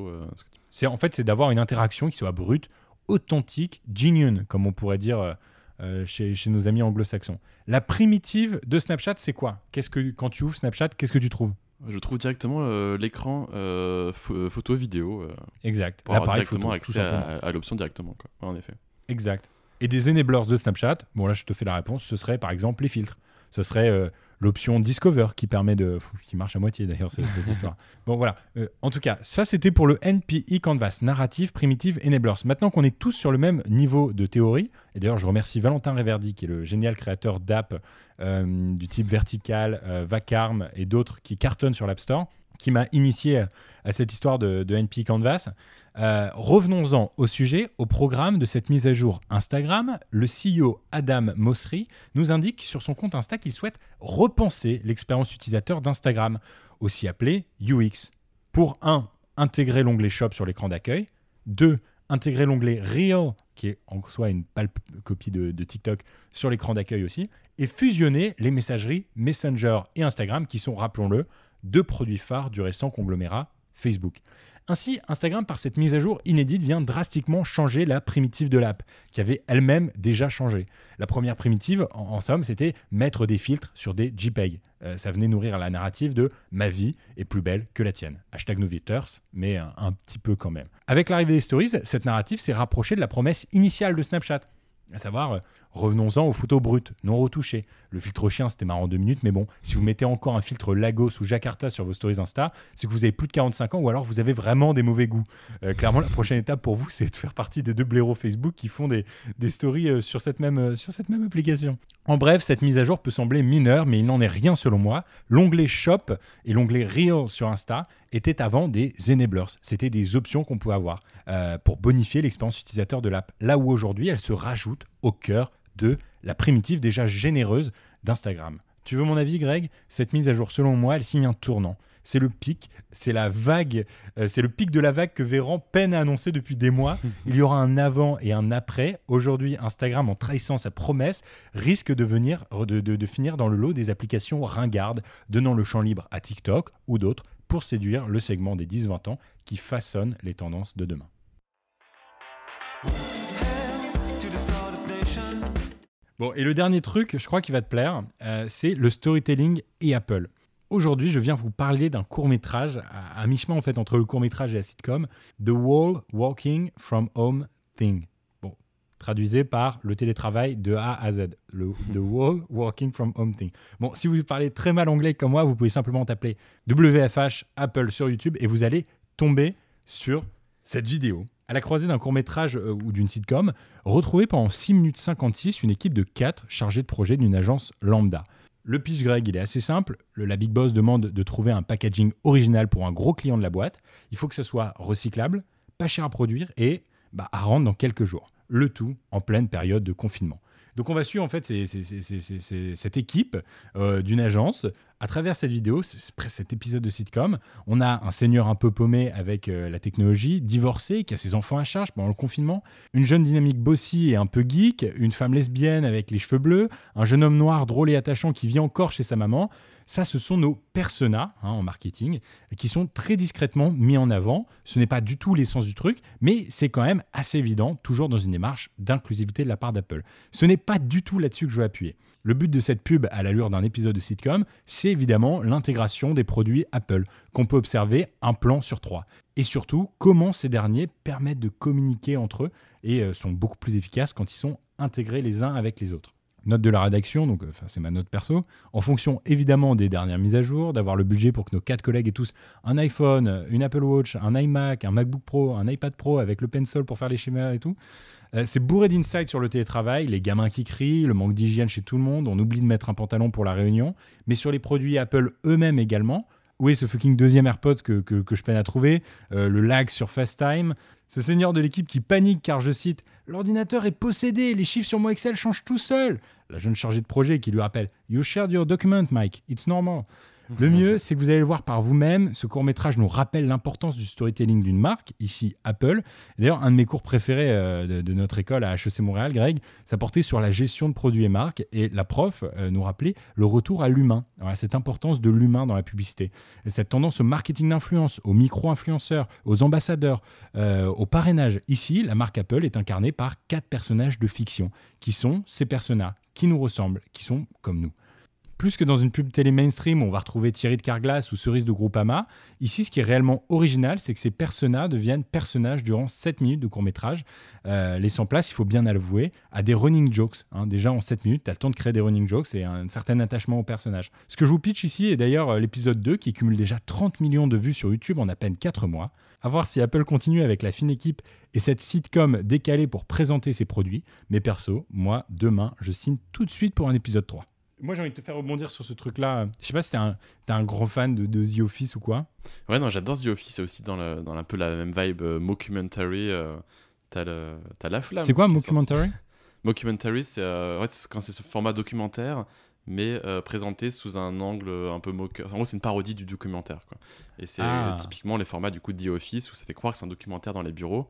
euh, ce que tu- C'est en fait, c'est d'avoir une interaction qui soit brute, authentique, genuine, comme on pourrait dire euh, euh, chez, chez nos amis anglo-saxons. La primitive de Snapchat, c'est quoi? Qu'est-ce que quand tu ouvres Snapchat, qu'est-ce que tu trouves? Je trouve directement euh, l'écran euh, pho- photo vidéo. Exact. Pour avoir directement photo, accès à, l'option directement. Quoi. Ouais, en effet. Exact. Et des enablers de Snapchat, bon là je te fais la réponse, ce serait par exemple les filtres. Ce serait l'option Discover qui permet de... qui marche à moitié d'ailleurs ce- cette histoire. [laughs] Bon voilà, Euh, en tout cas, ça c'était pour le NPI Canvas, narrative, primitive, enablers. Maintenant qu'on est tous sur le même niveau de théorie, et d'ailleurs je remercie Valentin Reverdy qui est le génial créateur d'app euh, du type Vertical, euh, Vacarme et d'autres qui cartonnent sur l'App Store, qui m'a initié à cette histoire de, NPI Canvas. Euh, Revenons-en au sujet, au programme de cette mise à jour Instagram. Le CEO Adam Mosseri nous indique sur son compte Insta qu'il souhaite repenser l'expérience utilisateur d'Instagram, aussi appelé UX. Pour 1. Intégrer l'onglet Shop sur l'écran d'accueil. 2. Intégrer l'onglet Reel, qui est en soi une pâle copie de, de TikTok, sur l'écran d'accueil aussi. Et fusionner les messageries Messenger et Instagram, qui sont, rappelons-le, deux produits phares du récent conglomérat Facebook. Ainsi, Instagram, par cette mise à jour inédite, vient drastiquement changer la primitive de l'app, qui avait elle-même déjà changé. La première primitive, en, somme, c'était mettre des filtres sur des JPEG. Euh, ça venait nourrir la narrative de ma vie est plus belle que la tienne. Hashtag no mais un, un petit peu quand même. Avec l'arrivée des stories, cette narrative s'est rapprochée de la promesse initiale de Snapchat. À savoir, euh, revenons-en aux photos brutes, non retouchées. Le filtre chien, c'était marrant en deux minutes, mais bon, si vous mettez encore un filtre Lagos ou Jakarta sur vos stories Insta, c'est que vous avez plus de 45 ans ou alors vous avez vraiment des mauvais goûts. Euh, clairement, la prochaine étape pour vous, c'est de faire partie des deux blaireaux Facebook qui font des, stories euh, sur, cette même, euh, sur cette même application. En bref, cette mise à jour peut sembler mineure, mais il n'en est rien selon moi. L'onglet Shop et l'onglet Reel sur Insta étaient avant des enablers. C'était des options qu'on pouvait avoir pour bonifier l'expérience utilisateur de l'app. Là où aujourd'hui, elle se rajoute au cœur de la primitive déjà généreuse d'Instagram. Tu veux mon avis, Greg? Cette mise à jour, selon moi, elle signe un tournant. C'est le pic, c'est la vague, euh, c'est le pic de la vague que Véran peine à annoncer depuis des mois. [laughs] Il y aura un avant et un après. Aujourd'hui, Instagram, en trahissant sa promesse, risque de, venir, de, de- de finir dans le lot des applications ringardes, donnant le champ libre à TikTok ou d'autres pour séduire le segment des 10-20 ans qui façonne les tendances de demain. Bon, et le dernier truc, je crois qu'il va te plaire, euh, c'est le storytelling et Apple. Aujourd'hui, je viens vous parler d'un court métrage, à, à mi-chemin en fait entre le court métrage et la sitcom, The Wall Walking from Home Thing. Bon, traduisé par le télétravail de A à Z. Le, [laughs] The Wall Walking from Home Thing. Bon, si vous parlez très mal anglais comme moi, vous pouvez simplement taper WFH Apple sur YouTube et vous allez tomber sur cette vidéo. À la croisée d'un court métrage euh, ou d'une sitcom, retrouvez pendant 6 minutes 56 une équipe de 4 chargée de projet d'une agence lambda. Le pitch Greg, il est assez simple. Le- la Big Boss demande de trouver un packaging original pour un gros client de la boîte. Il faut que ça soit recyclable, pas cher à produire et bah, à rendre dans quelques jours. Le tout en pleine période de confinement. Donc on va suivre en fait cette équipe euh, d'une agence à travers cette vidéo, cet épisode de sitcom. On a un seigneur un peu paumé avec euh, la technologie, divorcé, qui a ses enfants à charge pendant le confinement, une jeune dynamique bossy et un peu geek, une femme lesbienne avec les cheveux bleus, un jeune homme noir drôle et attachant qui vit encore chez sa maman. Ça, ce sont nos personas hein, en marketing qui sont très discrètement mis en avant. Ce n'est pas du tout l'essence du truc, mais c'est quand même assez évident, toujours dans une démarche d'inclusivité de la part d'Apple. Ce n'est pas du tout là-dessus que je veux appuyer. Le but de cette pub à l'allure d'un épisode de sitcom, c'est évidemment l'intégration des produits Apple, qu'on peut observer un plan sur trois. Et surtout, comment ces derniers permettent de communiquer entre eux et euh, sont beaucoup plus efficaces quand ils sont intégrés les uns avec les autres. Note de la rédaction, donc c'est ma note perso, en fonction évidemment des dernières mises à jour, d'avoir le budget pour que nos quatre collègues aient tous un iPhone, une Apple Watch, un iMac, un MacBook Pro, un iPad Pro avec le pencil pour faire les schémas et tout. Euh, c'est bourré d'insights sur le télétravail, les gamins qui crient, le manque d'hygiène chez tout le monde, on oublie de mettre un pantalon pour la réunion, mais sur les produits Apple eux-mêmes également. Oui, ce fucking deuxième AirPod que, je peine à trouver, euh, le lag sur FaceTime, ce seigneur de l'équipe qui panique car, je cite, L'ordinateur est possédé, les chiffres sur mon Excel changent tout seul. La jeune chargée de projet qui lui rappelle You shared your document, Mike, it's normal. Le [laughs] mieux, c'est que vous allez le voir par vous-même. Ce court-métrage nous rappelle l'importance du storytelling d'une marque, ici Apple. D'ailleurs, un de mes cours préférés euh, de, notre école à HEC Montréal, Greg, ça portait sur la gestion de produits et marques. Et la prof euh, nous rappelait le retour à l'humain, cette importance de l'humain dans la publicité. Et cette tendance au marketing d'influence, aux micro-influenceurs, aux ambassadeurs, euh, au parrainage. Ici, la marque Apple est incarnée par quatre personnages de fiction, qui sont ces personnages qui nous ressemblent, qui sont comme nous plus que dans une pub télé mainstream où on va retrouver Thierry de Carglass ou Cerise de Groupama, ici ce qui est réellement original, c'est que ces personnages deviennent personnages durant 7 minutes de court métrage, euh, laissant place, il faut bien l'avouer, à des running jokes. Hein. Déjà en 7 minutes, tu as le temps de créer des running jokes et un certain attachement au personnage. Ce que je vous pitch ici est d'ailleurs euh, l'épisode 2 qui cumule déjà 30 millions de vues sur YouTube en à peine 4 mois. À voir si Apple continue avec la fine équipe et cette sitcom décalée pour présenter ses produits. Mais perso, moi, demain, je signe tout de suite pour un épisode 3 moi, j'ai envie de te faire rebondir sur ce truc-là. Je sais pas si t'es un, es un grand fan de, The Office ou quoi. Ouais, non, j'adore The Office. C'est aussi dans, le, dans un peu la même vibe euh, mockumentary. Euh, t'as la flamme. C'est quoi, mockumentary? [laughs] Mockumentary, c'est euh, quand c'est ce format documentaire, mais euh, présenté sous un angle un peu moqueur. En gros, c'est une parodie du documentaire. Quoi. Et c'est ah. typiquement les formats du coup de The Office où ça fait croire que c'est un documentaire dans les bureaux.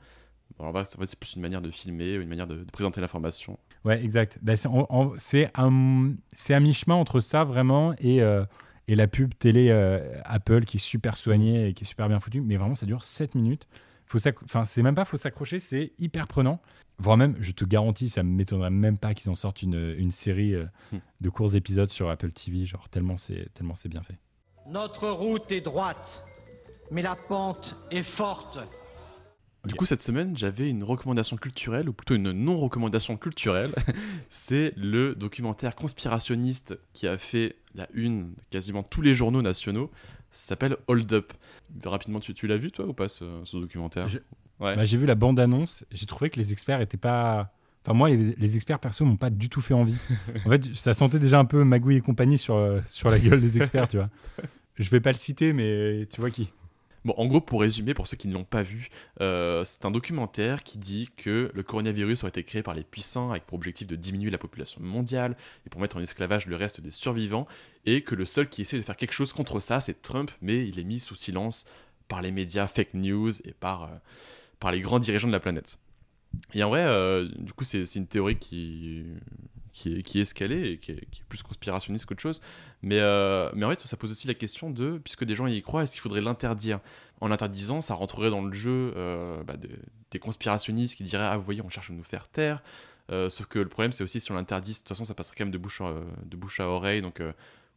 Bon, en c'est plus une manière de filmer, une manière de, de présenter l'information. Ouais, exact. Ben, c'est à mi-chemin entre ça vraiment et, euh, et la pub télé euh, Apple qui est super soignée et qui est super bien foutue. Mais vraiment, ça dure 7 minutes. Faut enfin, c'est même pas faut s'accrocher, c'est hyper prenant. Voire même, je te garantis, ça ne m'étonnerait même pas qu'ils en sortent une, une série euh, hmm. de courts épisodes sur Apple TV, genre tellement c'est tellement c'est bien fait. Notre route est droite, mais la pente est forte. Du coup, cette semaine, j'avais une recommandation culturelle, ou plutôt une non-recommandation culturelle. [laughs] c'est le documentaire conspirationniste qui a fait la une de quasiment tous les journaux nationaux. Ça s'appelle Hold Up. Rapidement, tu, tu l'as vu, toi, ou pas, ce, documentaire ouais. Bah, j'ai vu la bande-annonce. J'ai trouvé que les experts étaient pas. Enfin, moi, les, experts perso m'ont pas du tout fait envie. [laughs] en fait, ça sentait déjà un peu Magouille et compagnie sur, euh, sur la gueule des experts, tu vois. [laughs] Je vais pas le citer, mais tu vois qui. Bon, en gros, pour résumer, pour ceux qui ne l'ont pas vu, euh, c'est un documentaire qui dit que le coronavirus aurait été créé par les puissants avec pour objectif de diminuer la population mondiale et pour mettre en esclavage le reste des survivants, et que le seul qui essaie de faire quelque chose contre ça, c'est Trump, mais il est mis sous silence par les médias fake news et par, euh, par les grands dirigeants de la planète. Et en vrai, euh, du coup, c'est une théorie qui, qui est, qui est escalée et qui est, plus conspirationniste qu'autre chose. Mais, euh, mais en fait, ça pose aussi la question de, puisque des gens y croient, est-ce qu'il faudrait l'interdire? En l'interdisant, ça rentrerait dans le jeu euh, bah, des conspirationnistes qui diraient Ah, vous voyez, on cherche à nous faire taire. Euh, sauf que le problème, c'est aussi si on l'interdit, de toute façon, ça passerait quand même de bouche, de bouche à oreille. Donc,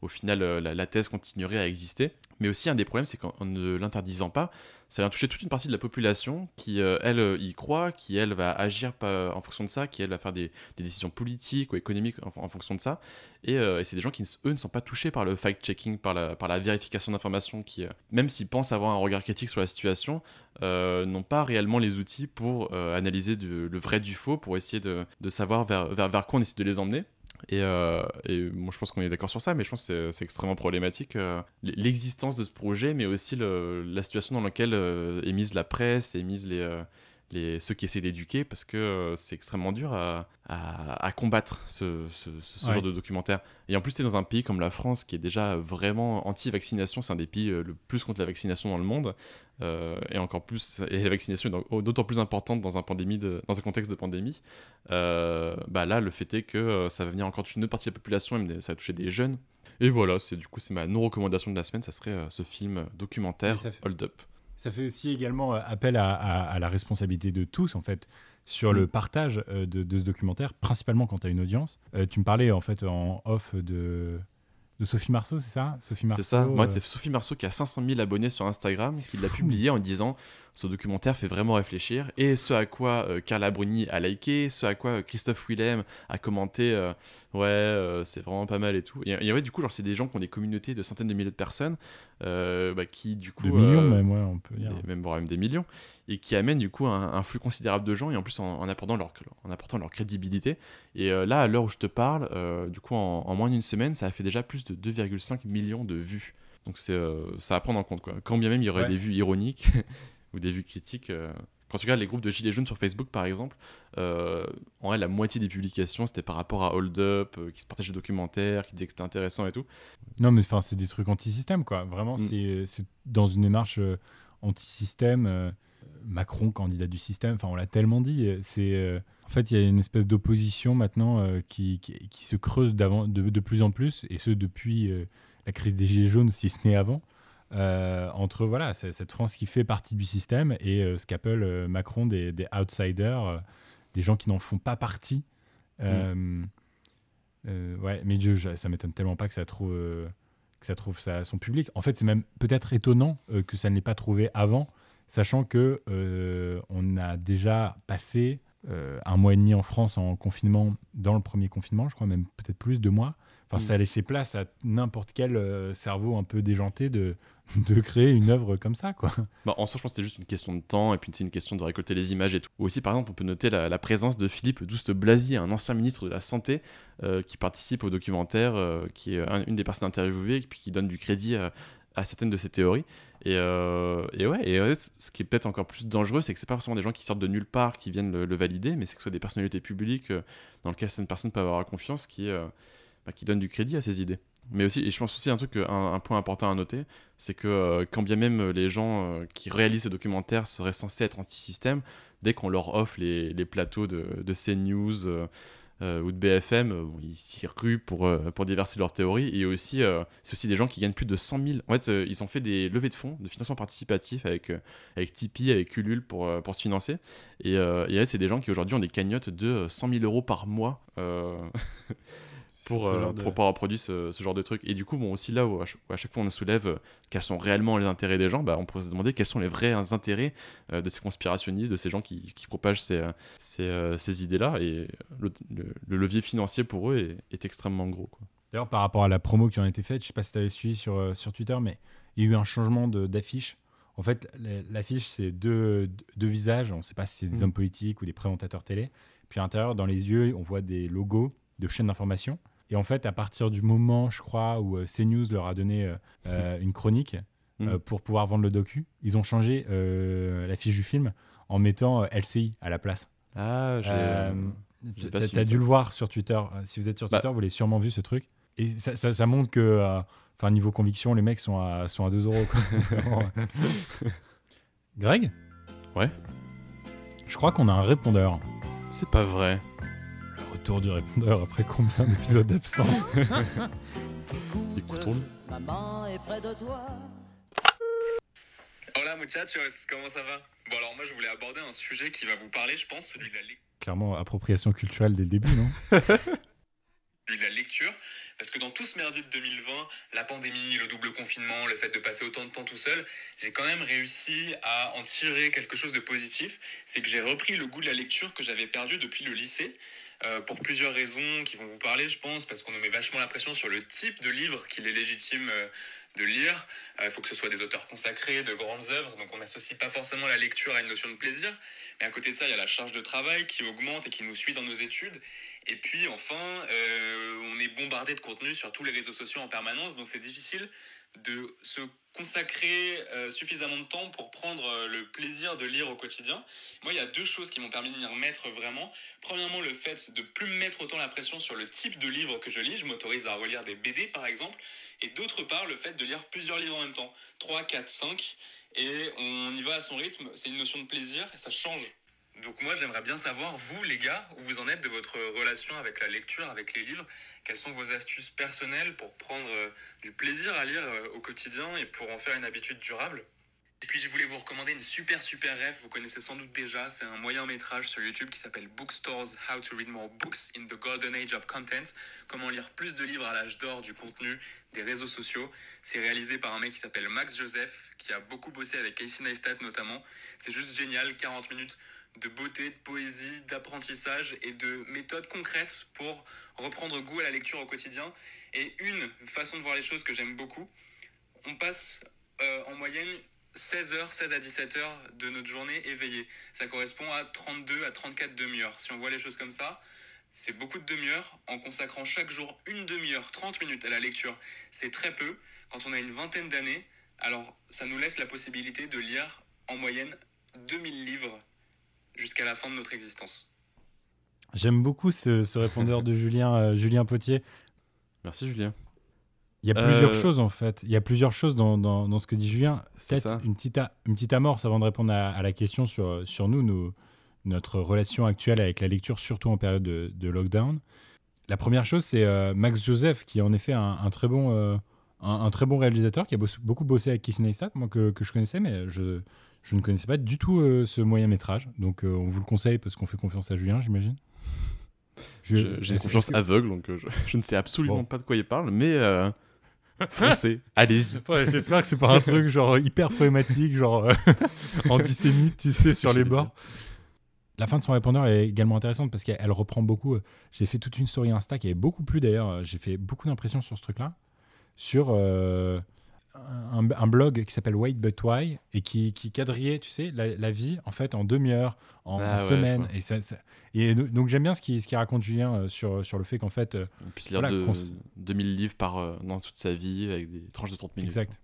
au final, la, la, thèse continuerait à exister. Mais aussi, un des problèmes, c'est qu'en ne l'interdisant pas, ça vient toucher toute une partie de la population qui, euh, elle, euh, y croit, qui, elle, va agir en fonction de ça, qui, elle, va faire des, décisions politiques ou économiques en, fonction de ça. Euh, et, c'est des gens qui, eux, ne sont pas touchés par le fact-checking, par la, vérification d'informations, qui, même s'ils pensent avoir un regard critique sur la situation, n'ont pas réellement les outils pour analyser le vrai du faux, pour essayer de, savoir vers, vers quoi on essaie de les emmener. Et, euh, je pense qu'on est d'accord sur ça, mais je pense que c'est extrêmement problématique. Euh, l'existence de ce projet, mais aussi la situation dans laquelle euh, est mise la presse, est mise les, les, ceux qui essaient d'éduquer parce que euh, c'est extrêmement dur à, à, combattre ce, ce, ce genre de documentaire. Et en plus, tu es dans un pays comme la France qui est déjà vraiment anti-vaccination, c'est un des pays le plus contre la vaccination dans le monde. et encore plus, et la vaccination est d'autant plus importante dans un, pandémie de, dans un contexte de pandémie. bah là, le fait est que ça va venir encore toucher une autre partie de la population, même ça va toucher des jeunes. Et voilà, c'est du coup c'est ma non-recommandation de la semaine, ça serait ce film documentaire Hold Up. Ça fait aussi également euh, appel à, la responsabilité de tous, en fait, sur le mm. partage euh, de, ce documentaire, principalement quand tu as une audience. Euh, tu me parlais, en fait, en off de, de Sophie Marceau, c'est ça? Sophie C'est ça. Moi, c'est Sophie Marceau qui a 500 000 abonnés sur Instagram, qui l'a publié en disant ce documentaire fait vraiment réfléchir. Et ce à quoi Carla Bruni a liké, ce à quoi Christophe Willem a commenté ouais, c'est vraiment pas mal et tout. Et, ouais, du coup, genre, c'est des gens qui ont des communautés de centaines de milliers de personnes euh, bah, qui du coup... Des millions euh, même, ouais, on peut dire. même voire même des millions, et qui amènent du coup un, flux considérable de gens, et en plus en, apportant, leur, en apportant leur crédibilité. Et euh, là, à l'heure où je te parle, du coup, en, moins d'une semaine, ça a fait déjà plus de 2,5 millions de vues. Donc c'est ça à prendre en compte. Quoi. Quand bien même il y aurait des vues ironiques [laughs] ou des vues critiques, quand tu regardes les groupes de Gilets jaunes sur Facebook, par exemple, euh, en vrai, la moitié des publications, c'était par rapport à Hold Up, euh, qui se partageait des documentaires, qui disaient que c'était intéressant et tout. Non, mais enfin, c'est des trucs anti-système, quoi. Vraiment, mm. c'est dans une démarche euh, anti-système. Macron, candidat du système, enfin, on l'a tellement dit. C'est en fait, il y a une espèce d'opposition maintenant qui, qui, se creuse de, de, plus en plus, et ce depuis la crise des Gilets jaunes, si ce n'est avant. Euh, entre voilà, cette France qui fait partie du système et euh, ce qu'appelle euh, Macron des, outsiders, des gens qui n'en font pas partie. Mm. ouais, mais Dieu, ça m'étonne tellement pas que ça trouve, que ça trouve ça, son public. En fait, c'est même peut-être étonnant que ça ne l'ait pas trouvé avant, sachant que on a déjà passé un mois et demi en France en confinement, dans le premier confinement, je crois même peut-être plus, deux mois. Enfin, ça a laissé place à n'importe quel cerveau un peu déjanté de, [laughs] de créer une œuvre comme ça, quoi. Bah, en soi, je pense que c'était juste une question de temps et puis c'est une question de récolter les images et tout. Ou aussi, par exemple, on peut noter la, présence de Philippe Douste-Blazy, un ancien ministre de la Santé euh, qui participe au documentaire, euh, qui est une des personnes interviewées et puis qui donne du crédit à, certaines de ses théories. Et, euh, et ouais, et ce qui est peut-être encore plus dangereux, c'est que c'est pas forcément des gens qui sortent de nulle part qui viennent le, valider, mais c'est que ce soit des personnalités publiques dans lesquelles certaines personnes peuvent avoir confiance qui, bah, qui donnent du crédit à ces idées. Mais aussi, et je pense aussi un truc, un, point important à noter, c'est que euh, quand bien même les gens euh, qui réalisent ce documentaire seraient censés être anti-système, dès qu'on leur offre les, les plateaux de, de CNews euh, ou de BFM, ils s'y ruent pour, pour déverser leurs théories. Et aussi, c'est aussi des gens qui gagnent plus de 100 000. En fait, ils ont fait des levées de fonds, de financement participatif avec, avec Tipeee, avec Ulule pour, pour se financer. Et, et c'est des gens qui aujourd'hui ont des cagnottes de 100 000 euros par mois. [laughs] pour, euh, pour pouvoir produire ce, ce, genre de truc. Et du coup, bon, aussi là où à chaque, fois on soulève euh, quels sont réellement les intérêts des gens, bah, on pourrait se demander quels sont les vrais intérêts euh, de ces conspirationnistes, de ces gens qui, qui propagent ces, ces, ces idées-là. Et le, le, levier financier pour eux est, est extrêmement gros. D'ailleurs, par rapport à la promo qui en a été faite, je sais pas si tu avais suivi sur, sur Twitter, mais il y a eu un changement d'affiche. En fait, l'affiche, c'est deux, deux, visages. On ne sait pas si c'est des mm. hommes politiques ou des présentateurs télé. Puis à l'intérieur, dans les yeux, on voit des logos de chaînes d'information. Et en fait, à partir du moment, je crois, où euh, CNews leur a donné euh, euh, une chronique mm. pour pouvoir vendre le docu, ils ont changé la fiche du film en mettant LCI à la place. Ah, j'ai. T'as dû le voir sur Twitter. Si vous êtes sur bah Twitter, vous l'avez sûrement vu ce truc. Et ça, ça, montre que, enfin, niveau conviction, les mecs sont à, sont à 2 euros. [laughs] Greg? Ouais. Je crois qu'on a un répondeur. C'est pas vrai tour du répondeur après combien d'épisodes d'absence? Écoutons. Maman est près de toi. Hola muchachos, comment ça va? Bon alors moi je voulais aborder un sujet qui va vous parler, je pense, celui de la lecture. Clairement appropriation culturelle dès le début, non? [laughs] Celui de la lecture. Parce que dans tout ce merdier de 2020, la pandémie, le double confinement, le fait de passer autant de temps tout seul, j'ai quand même réussi à en tirer quelque chose de positif. C'est que j'ai repris le goût de la lecture que j'avais perdu depuis le lycée. Euh, pour plusieurs raisons qui vont vous parler, je pense, parce qu'on nous met vachement la pression sur le type de livre qu'il est légitime euh, de lire. Euh, il faut que ce soit des auteurs consacrés, de grandes œuvres, donc on n'associe pas forcément la lecture à une notion de plaisir. Mais à côté de ça, il y a la charge de travail qui augmente et qui nous suit dans nos études. Et puis enfin, on est bombardé de contenu sur tous les réseaux sociaux en permanence, donc c'est difficile de se consacrer euh, suffisamment de temps pour prendre euh, le plaisir de lire au quotidien. Moi, il y a deux choses qui m'ont permis de m'y remettre vraiment. Premièrement, le fait de plus me mettre autant la pression sur le type de livre que je lis. Je m'autorise à relire des BD, par exemple. Et d'autre part, le fait de lire plusieurs livres en même temps. 3, 4, 5. Et on y va à son rythme. C'est une notion de plaisir et ça change donc moi j'aimerais bien savoir, vous les gars, où vous en êtes de votre relation avec la lecture, avec les livres. Quelles sont vos astuces personnelles pour prendre euh, du plaisir à lire euh, au quotidien et pour en faire une habitude durable? Et puis je voulais vous recommander une super super ref, vous connaissez sans doute déjà, c'est un moyen métrage sur YouTube qui s'appelle Bookstores How to Read More Books in the Golden Age of Content, comment lire plus de livres à l'âge d'or du contenu, des réseaux sociaux. C'est réalisé par un mec qui s'appelle Max Joseph, qui a beaucoup bossé avec Casey Neistat notamment. C'est juste génial, 40 minutes de beauté, de poésie, d'apprentissage et de méthodes concrètes pour reprendre goût à la lecture au quotidien. Et une façon de voir les choses que j'aime beaucoup, on passe euh, en moyenne 16 heures, 16 à 17 heures de notre journée éveillée. Ça correspond à 32 à 34 demi-heures. Si on voit les choses comme ça, c'est beaucoup de demi-heures en consacrant chaque jour une demi-heure, 30 minutes à la lecture. C'est très peu. Quand on a une vingtaine d'années, alors ça nous laisse la possibilité de lire en moyenne 2000 livres jusqu'à la fin de notre existence. J'aime beaucoup ce, répondeur de Julien, euh, Julien Potier. Merci Julien. Il y a plusieurs euh, choses en fait. Il y a plusieurs choses dans, dans, ce que dit Julien. Peut-être une petite, une petite amorce avant de répondre à, la question sur, sur nous, notre relation actuelle avec la lecture, surtout en période de, lockdown. La première chose, c'est euh, Max Joseph, qui est en effet un, un très bon, un, très bon réalisateur, qui a beaucoup bossé avec Kiss Neistat, moi que, que, je connaissais, mais je, je ne connaissais pas du tout euh, ce moyen métrage, donc euh, on vous le conseille parce qu'on fait confiance à Julien, j'imagine. J'ai une confiance aveugle, donc euh, je, [laughs] ne sais absolument pas de quoi il parle, mais [laughs] foncez, allez-y. J'espère que c'est pas un [laughs] truc genre hyper problématique, genre antisémite, tu sais, sur les bords. La fin de son répondeur est également intéressante parce qu'elle reprend beaucoup. J'ai fait toute une story Insta qui avait beaucoup plu d'ailleurs. J'ai fait beaucoup d'impressions sur ce truc-là. Sur un, blog qui s'appelle Wait But Why et qui, qui quadrillait, tu sais, la, vie en fait en demi-heure, en, ah semaine. Et, ça, et donc j'aime bien ce qu'il ce raconte Julien euh, sur, sur le fait qu'en fait. Euh, On puisse lire 2000 livres par, euh, dans toute sa vie avec des tranches de 30 minutes. Exact.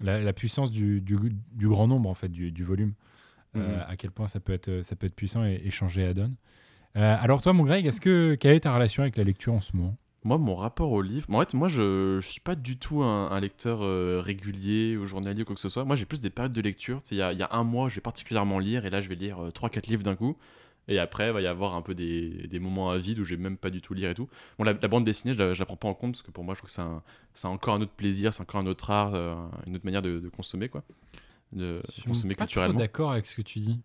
La, puissance du, du, du, grand nombre en fait, du, du volume. Mhm. à quel point ça peut être, ça peut être puissant et, et changer à donne. alors toi, mon Greg, est-ce que quelle est ta relation avec la lecture en ce moment? Moi, mon rapport au livre, en fait, moi, je, ne suis pas du tout un, lecteur euh, régulier ou journalier ou quoi que ce soit. Moi, j'ai plus des périodes de lecture. Il y a, y a, un mois, je vais particulièrement lire et là, je vais lire 3-4 euh, livres d'un coup. Et après, il va y avoir un peu des, des moments à vide où je vais même pas du tout lire et tout. Bon, la, bande dessinée, je la, la prends pas en compte parce que pour moi, je trouve que c'est encore un autre plaisir, c'est encore un autre art, euh, une autre manière de, consommer, quoi. De, je consommer pas culturellement. d'accord avec ce que tu dis.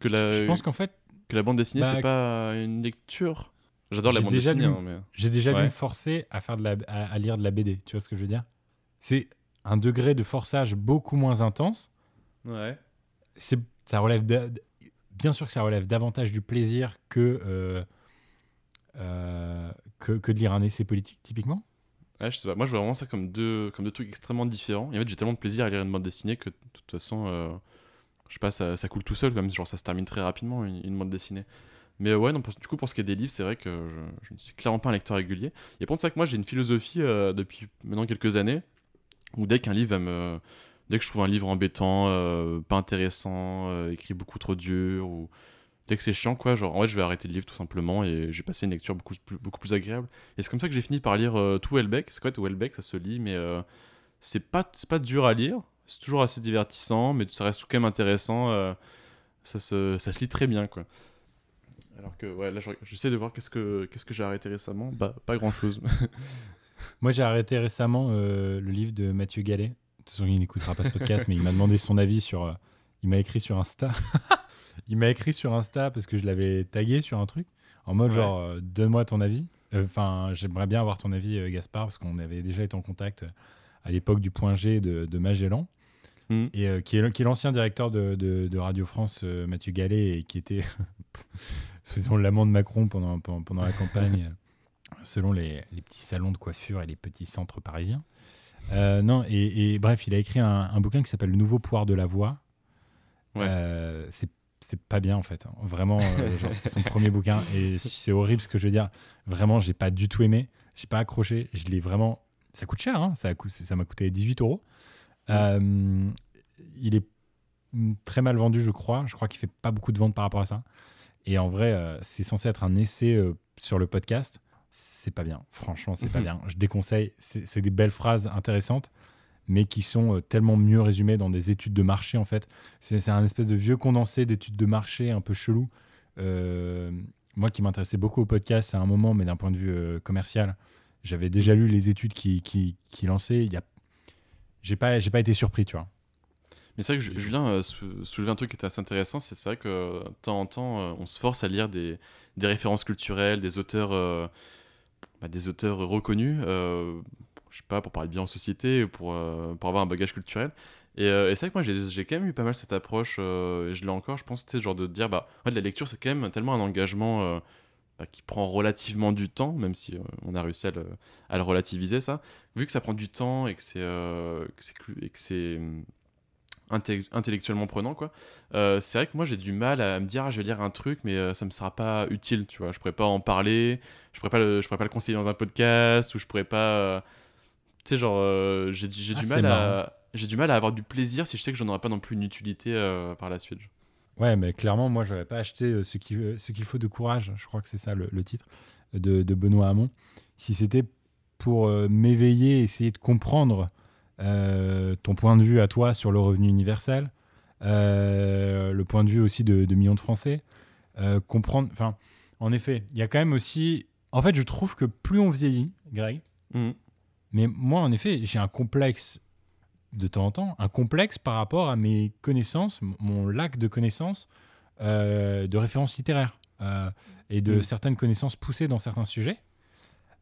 Que la, je pense qu'en fait. Que la bande dessinée, c'est bah, pas une lecture. J'adore la bande dessinée. Hein, j'ai déjà dû me forcer à, faire de la, à, lire de la BD. Tu vois ce que je veux dire? C'est un degré de forçage beaucoup moins intense. Ouais. Ça relève bien sûr que ça relève davantage du plaisir que, euh, euh, que, que, de lire un essai politique, typiquement. Ouais, je sais pas. Moi, je vois vraiment ça comme deux, comme deux trucs extrêmement différents. Et en fait, j'ai tellement de plaisir à lire une bande dessinée que de toute façon, euh, je sais pas, ça, ça, coule tout seul. Comme genre, ça se termine très rapidement, une, une bande dessinée. Mais ouais, non, du coup, pour ce qui est des livres, c'est vrai que je, ne suis clairement pas un lecteur régulier. Et pour ça que moi, j'ai une philosophie euh, depuis maintenant quelques années où dès qu'un livre va me. Dès que je trouve un livre embêtant, euh, pas intéressant, euh, écrit beaucoup trop dur, ou dès que c'est chiant, quoi, genre en fait, je vais arrêter le livre tout simplement et j'ai passé une lecture beaucoup plus, beaucoup plus agréable. Et c'est comme ça que j'ai fini par lire tout Hellbeck. C'est quoi tout Hellbeck Ça se lit, mais c'est pas, pas dur à lire. C'est toujours assez divertissant, mais ça reste tout quand même intéressant. ça, se, ça se lit très bien, quoi. Alors que ouais, là j'essaie de voir qu'est-ce que qu'est-ce que j'ai arrêté récemment. Bah, pas grand chose. [laughs] Moi j'ai arrêté récemment euh, le livre de Mathieu Gallet. De toute façon il n'écoutera pas ce podcast, [laughs] mais il m'a demandé son avis sur. Euh, il m'a écrit sur Insta. [laughs] il m'a écrit sur Insta parce que je l'avais tagué sur un truc en mode genre euh, donne-moi ton avis. Enfin j'aimerais bien avoir ton avis Gaspard parce qu'on avait déjà été en contact à l'époque du point G de, de Magellan. Mm. Et qui est, qui est l'ancien directeur de, de, de, Radio France, Mathieu Gallet, et qui était faisons l'amant de Macron pendant, pendant, la campagne, [laughs] selon les, les, petits salons de coiffure et les petits centres parisiens. Euh, non, et, bref, il a écrit un, bouquin qui s'appelle Le nouveau pouvoir de la voix. Euh, c'est c'est pas bien en fait. hein. Vraiment, euh, c'est son premier bouquin et c'est horrible ce que je veux dire. Vraiment, j'ai pas du tout aimé. J'ai pas accroché. Je l'ai vraiment. Ça coûte cher. hein. Ça a cou- ça m'a coûté 18 euros. Euh, il est très mal vendu, je crois. Je crois qu'il fait pas beaucoup de ventes par rapport à ça. Et en vrai, euh, c'est censé être un essai euh, sur le podcast. C'est pas bien. Franchement, c'est pas [laughs] bien. Je déconseille. C'est des belles phrases intéressantes, mais qui sont euh, tellement mieux résumées dans des études de marché, en fait. C'est un espèce de vieux condensé d'études de marché un peu chelou. Euh, moi qui m'intéressais beaucoup au podcast à un moment, mais d'un point de vue euh, commercial, j'avais déjà lu les études qui, qui, qui lançaient. Il y a... J'ai pas, pas été surpris, tu vois. Mais c'est vrai que Ju- Julien euh, sou- soulevait un truc qui était assez intéressant, c'est vrai que euh, de temps en temps, euh, on se force à lire des, des références culturelles, des auteurs, euh, bah, des auteurs reconnus, euh, je sais pas, pour parler bien en société, ou pour, pour avoir un bagage culturel. Et, euh, et c'est vrai que moi, j'ai quand même eu pas mal cette approche, euh, et je l'ai encore, je pense, sais, genre de dire, bah, la lecture, c'est quand même tellement un engagement euh, bah, qui prend relativement du temps, même si on a réussi à le, à le relativiser, ça. Vu que ça prend du temps et que c'est intellectuellement prenant quoi euh, c'est vrai que moi j'ai du mal à me dire ah, je vais lire un truc mais euh, ça me sera pas utile tu vois je pourrais pas en parler je pourrais pas le, je pourrais pas le conseiller dans un podcast ou je pourrais pas euh, tu sais genre euh, j'ai j'ai Ah, du c'est mal à j'ai du mal à avoir du plaisir si je sais que j'en aurai pas non plus une utilité euh, par la suite Ouais, mais clairement, moi, j'aurais pas acheté euh, ce qu'il euh, ce qu'il faut de courage. Je crois que c'est ça le, le titre de, de Benoît Hamon. Si c'était pour euh, m'éveiller, essayer de comprendre euh, ton point de vue à toi sur le revenu universel, euh, le point de vue aussi de, de millions de Français, euh, comprendre. Enfin, en effet, il y a quand même aussi. En fait, je trouve que plus on vieillit, Greg, Mhm. mais moi, en effet, j'ai un complexe de temps en temps, un complexe par rapport à mes connaissances, mon lac de connaissances euh, de références littéraires euh, et de Mm. certaines connaissances poussées dans certains sujets.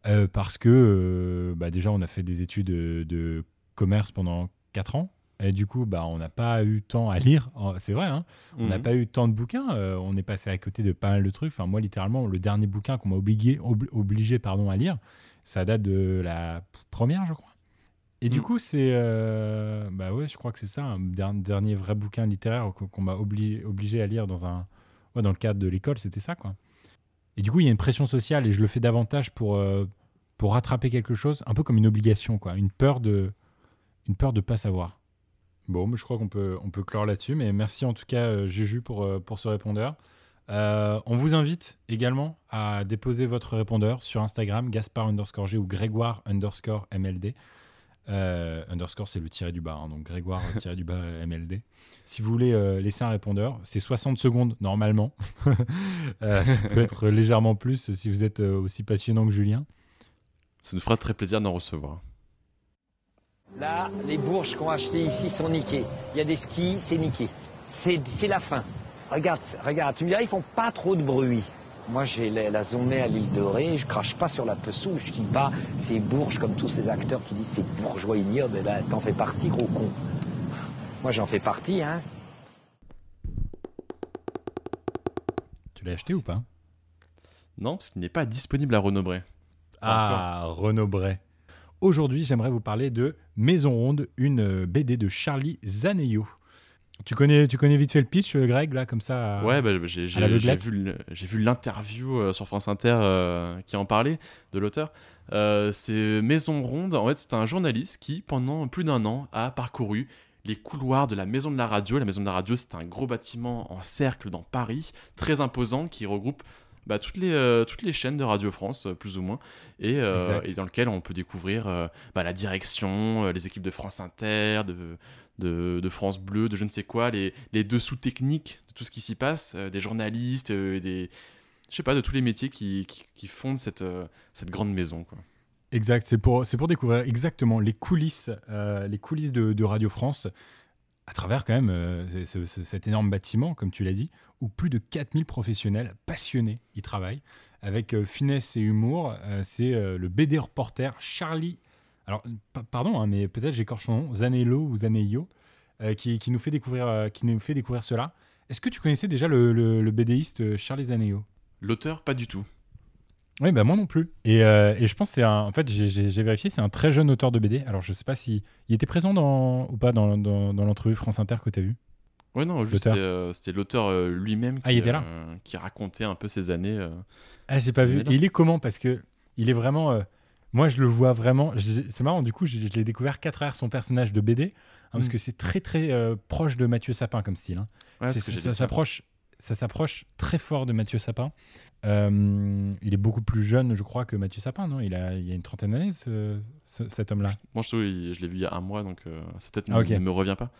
Euh, parce que euh, bah, déjà, on a fait des études de, de commerce pendant 4 ans. Et du coup, bah, on n'a pas eu temps à lire. Oh, C'est vrai, hein on n'a Mhm. pas eu tant de bouquins. euh, on est passé à côté de pas mal de trucs. Enfin, moi, littéralement, le dernier bouquin qu'on m'a obligé, obli- obligé pardon, à lire, ça date de la première, je crois. Et du Mm. coup, c'est. euh, bah ouais, je crois que c'est ça, un der- dernier vrai bouquin littéraire qu'on m'a obli- obligé à lire dans, un, ouais, dans le cadre de l'école, c'était ça, quoi. Et du coup, il y a une pression sociale et je le fais davantage pour, euh, pour rattraper quelque chose, un peu comme une obligation, quoi. Une peur de une peur de pas savoir. Bon, je crois qu'on peut, on peut clore là-dessus, mais merci en tout cas, euh, Juju, pour, euh, pour ce répondeur. Euh, on vous invite également à déposer votre répondeur sur Instagram, Gaspard underscore G ou Grégoire underscore MLD. Euh, underscore, c'est le tiré du bas, hein, donc Grégoire [laughs] tiré du bas MLD. Si vous voulez euh, laisser un répondeur, c'est 60 secondes normalement. [laughs] Euh, ça peut être légèrement plus si vous êtes aussi passionnant que Julien. ça nous fera très plaisir d'en recevoir Là, les bourges qu'on a achetées ici sont niquées. Il y a des skis, c'est niqué. C'est la fin. Regarde, regarde, tu me diras, ils font pas trop de bruit. Moi, j'ai la, la zonée à l'île de Ré, je crache pas sur la Pessou, je dis pas c'est bourges comme tous ces acteurs qui disent c'est bourgeois ignoble, eh ben, t'en fais partie, gros con. Moi, j'en fais partie, hein. Tu l'as acheté ou pas? Non parce qu'il n'est pas disponible à Renaud-Bray Ah, Renaud Bray. Aujourd'hui, j'aimerais vous parler de Maison Ronde, une euh, BD de Charlie Zaneio. Tu connais, tu connais vite fait le pitch, euh, Greg, là, comme ça à- Ouais, bah, j'ai à j'ai- vu l'interview euh, sur France Inter euh, qui en parlait de l'auteur. Euh, c'est Maison Ronde. En fait, c'est un journaliste qui, pendant plus d'un an, a parcouru les couloirs de la Maison de la Radio. La Maison de la Radio, c'est un gros bâtiment en cercle dans Paris, très imposant, qui regroupe bah, toutes, les, euh, toutes les chaînes de Radio France, euh, plus ou moins, et, euh, et dans lequel on peut découvrir bah, la direction, les équipes de France Inter, de, de, de France Bleu, de je ne sais quoi, les, les dessous techniques de tout ce qui s'y passe, des journalistes, des, je sais pas, de tous les métiers qui, qui, qui fondent cette, cette grande maison. Quoi. Exact, c'est pour, pour découvrir exactement les coulisses, euh, les coulisses de, de Radio France, à travers quand même euh, ce- ce- ce- cet énorme bâtiment, comme tu l'as dit, où plus de 4000 professionnels passionnés y travaillent, avec euh, finesse et humour. Euh, c'est le BD reporter Charlie, alors pa- pardon, hein, mais peut-être j'écorche son nom, Zanello ou euh, qui, nous fait découvrir, qui nous fait découvrir cela. Est-ce que tu connaissais déjà le, le, BDiste Charlie Zaneio? L'auteur, pas du tout. Oui, bah moi non plus. Et, euh, et je pense que c'est un. En fait, j'ai- vérifié, c'est un très jeune auteur de BD. Alors, je sais pas si. Il était présent dans, ou pas dans, dans, dans l'entrevue France Inter que tu as vu Ouais, non, juste c'était euh, c'était l'auteur euh, lui-même qui, Ah, euh, qui racontait un peu ses années. euh, Ah, j'ai pas vu. Et il est comment? Parce que il est vraiment. moi, je le vois vraiment. C'est marrant, du coup, je, je l'ai découvert qu'à travers son personnage de BD, hein, parce Mm. que c'est très, très proche de Mathieu Sapin comme style. hein. Ouais, ça s'approche. Ça s'approche très fort de Mathieu Sapin. Euh, il est beaucoup plus jeune, je crois, que Mathieu Sapin, non? Il a, il a une trentaine d'années, ce- ce- cet homme-là. Moi, je, il- je l'ai vu il y a un mois, donc euh, sa tête Ah, ne- me revient pas.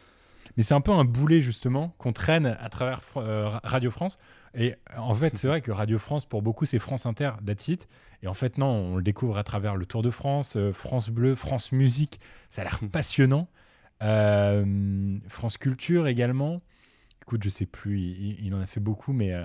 Mais c'est un peu un boulet justement qu'on traîne à travers euh, Ra- Radio France. Et en fait, [laughs] c'est vrai que Radio France, pour beaucoup, c'est France Inter, that's it. Et en fait, non, on le découvre à travers le Tour de France, euh, France Bleu, France Musique. Ça a l'air [laughs] passionnant. France Culture également. Écoute, je sais plus, il, il en a fait beaucoup, mais, euh,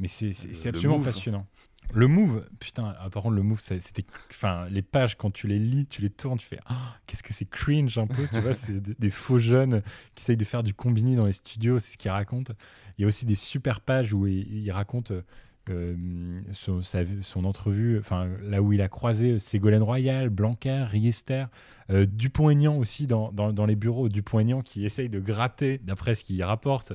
mais c'est absolument Move. passionnant. Le move, putain, ah, par contre, le move, c'était. Enfin, les pages, quand tu les lis, tu les tournes, tu fais Ah, qu'est-ce que c'est cringe un peu, tu vois, [laughs] c'est des, des faux jeunes qui essayent de faire du combini dans les studios, c'est ce qu'ils racontent. Il y a aussi des super pages où il, il raconte euh, son, sa- son entrevue, enfin, là où il a croisé Ségolène Royal, Blanquer, Riester, euh, Dupont-Aignan aussi dans, dans, dans les bureaux, Dupont-Aignan qui essaye de gratter, d'après ce qu'il rapporte,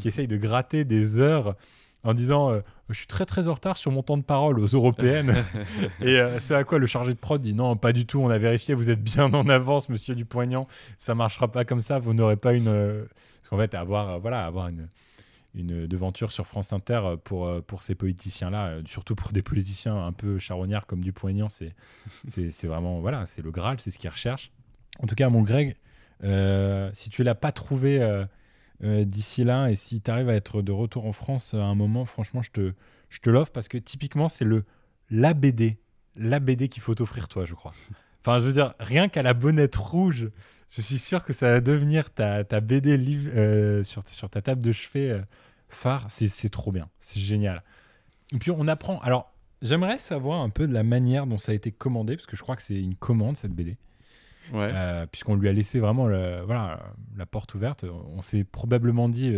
qui essaye de gratter des heures en disant euh, je suis très très en retard sur mon temps de parole aux européennes. [laughs] Et euh, c'est à quoi le chargé de prod dit non pas du tout on a vérifié vous êtes bien en avance monsieur Dupont-Aignan ça marchera pas comme ça vous n'aurez pas une euh, parce qu'en fait avoir euh, voilà avoir une une devanture sur France Inter euh, pour, euh, pour ces politiciens-là, euh, surtout pour des politiciens un peu charognards comme Dupont-Aignan, c'est, c'est, vraiment, voilà, c'est le Graal, c'est ce qu'ils recherchent. En tout cas, mon Greg, si tu l'as pas trouvé d'ici là et si tu arrives à être de retour en France à un moment, franchement, je te, je te l'offre parce que typiquement, c'est le la BD, la BD qu'il faut t'offrir toi, je crois. Enfin, je veux dire, rien qu'à la bonnette rouge, je suis sûr que ça va devenir ta, ta BD euh, sur, sur ta table de chevet euh, phare. C'est, trop bien, c'est génial. Et puis on apprend. Alors, j'aimerais savoir un peu de la manière dont ça a été commandé, parce que je crois que c'est une commande cette BD. Ouais. Euh, puisqu'on lui a laissé vraiment le- voilà, la porte ouverte. On s'est probablement dit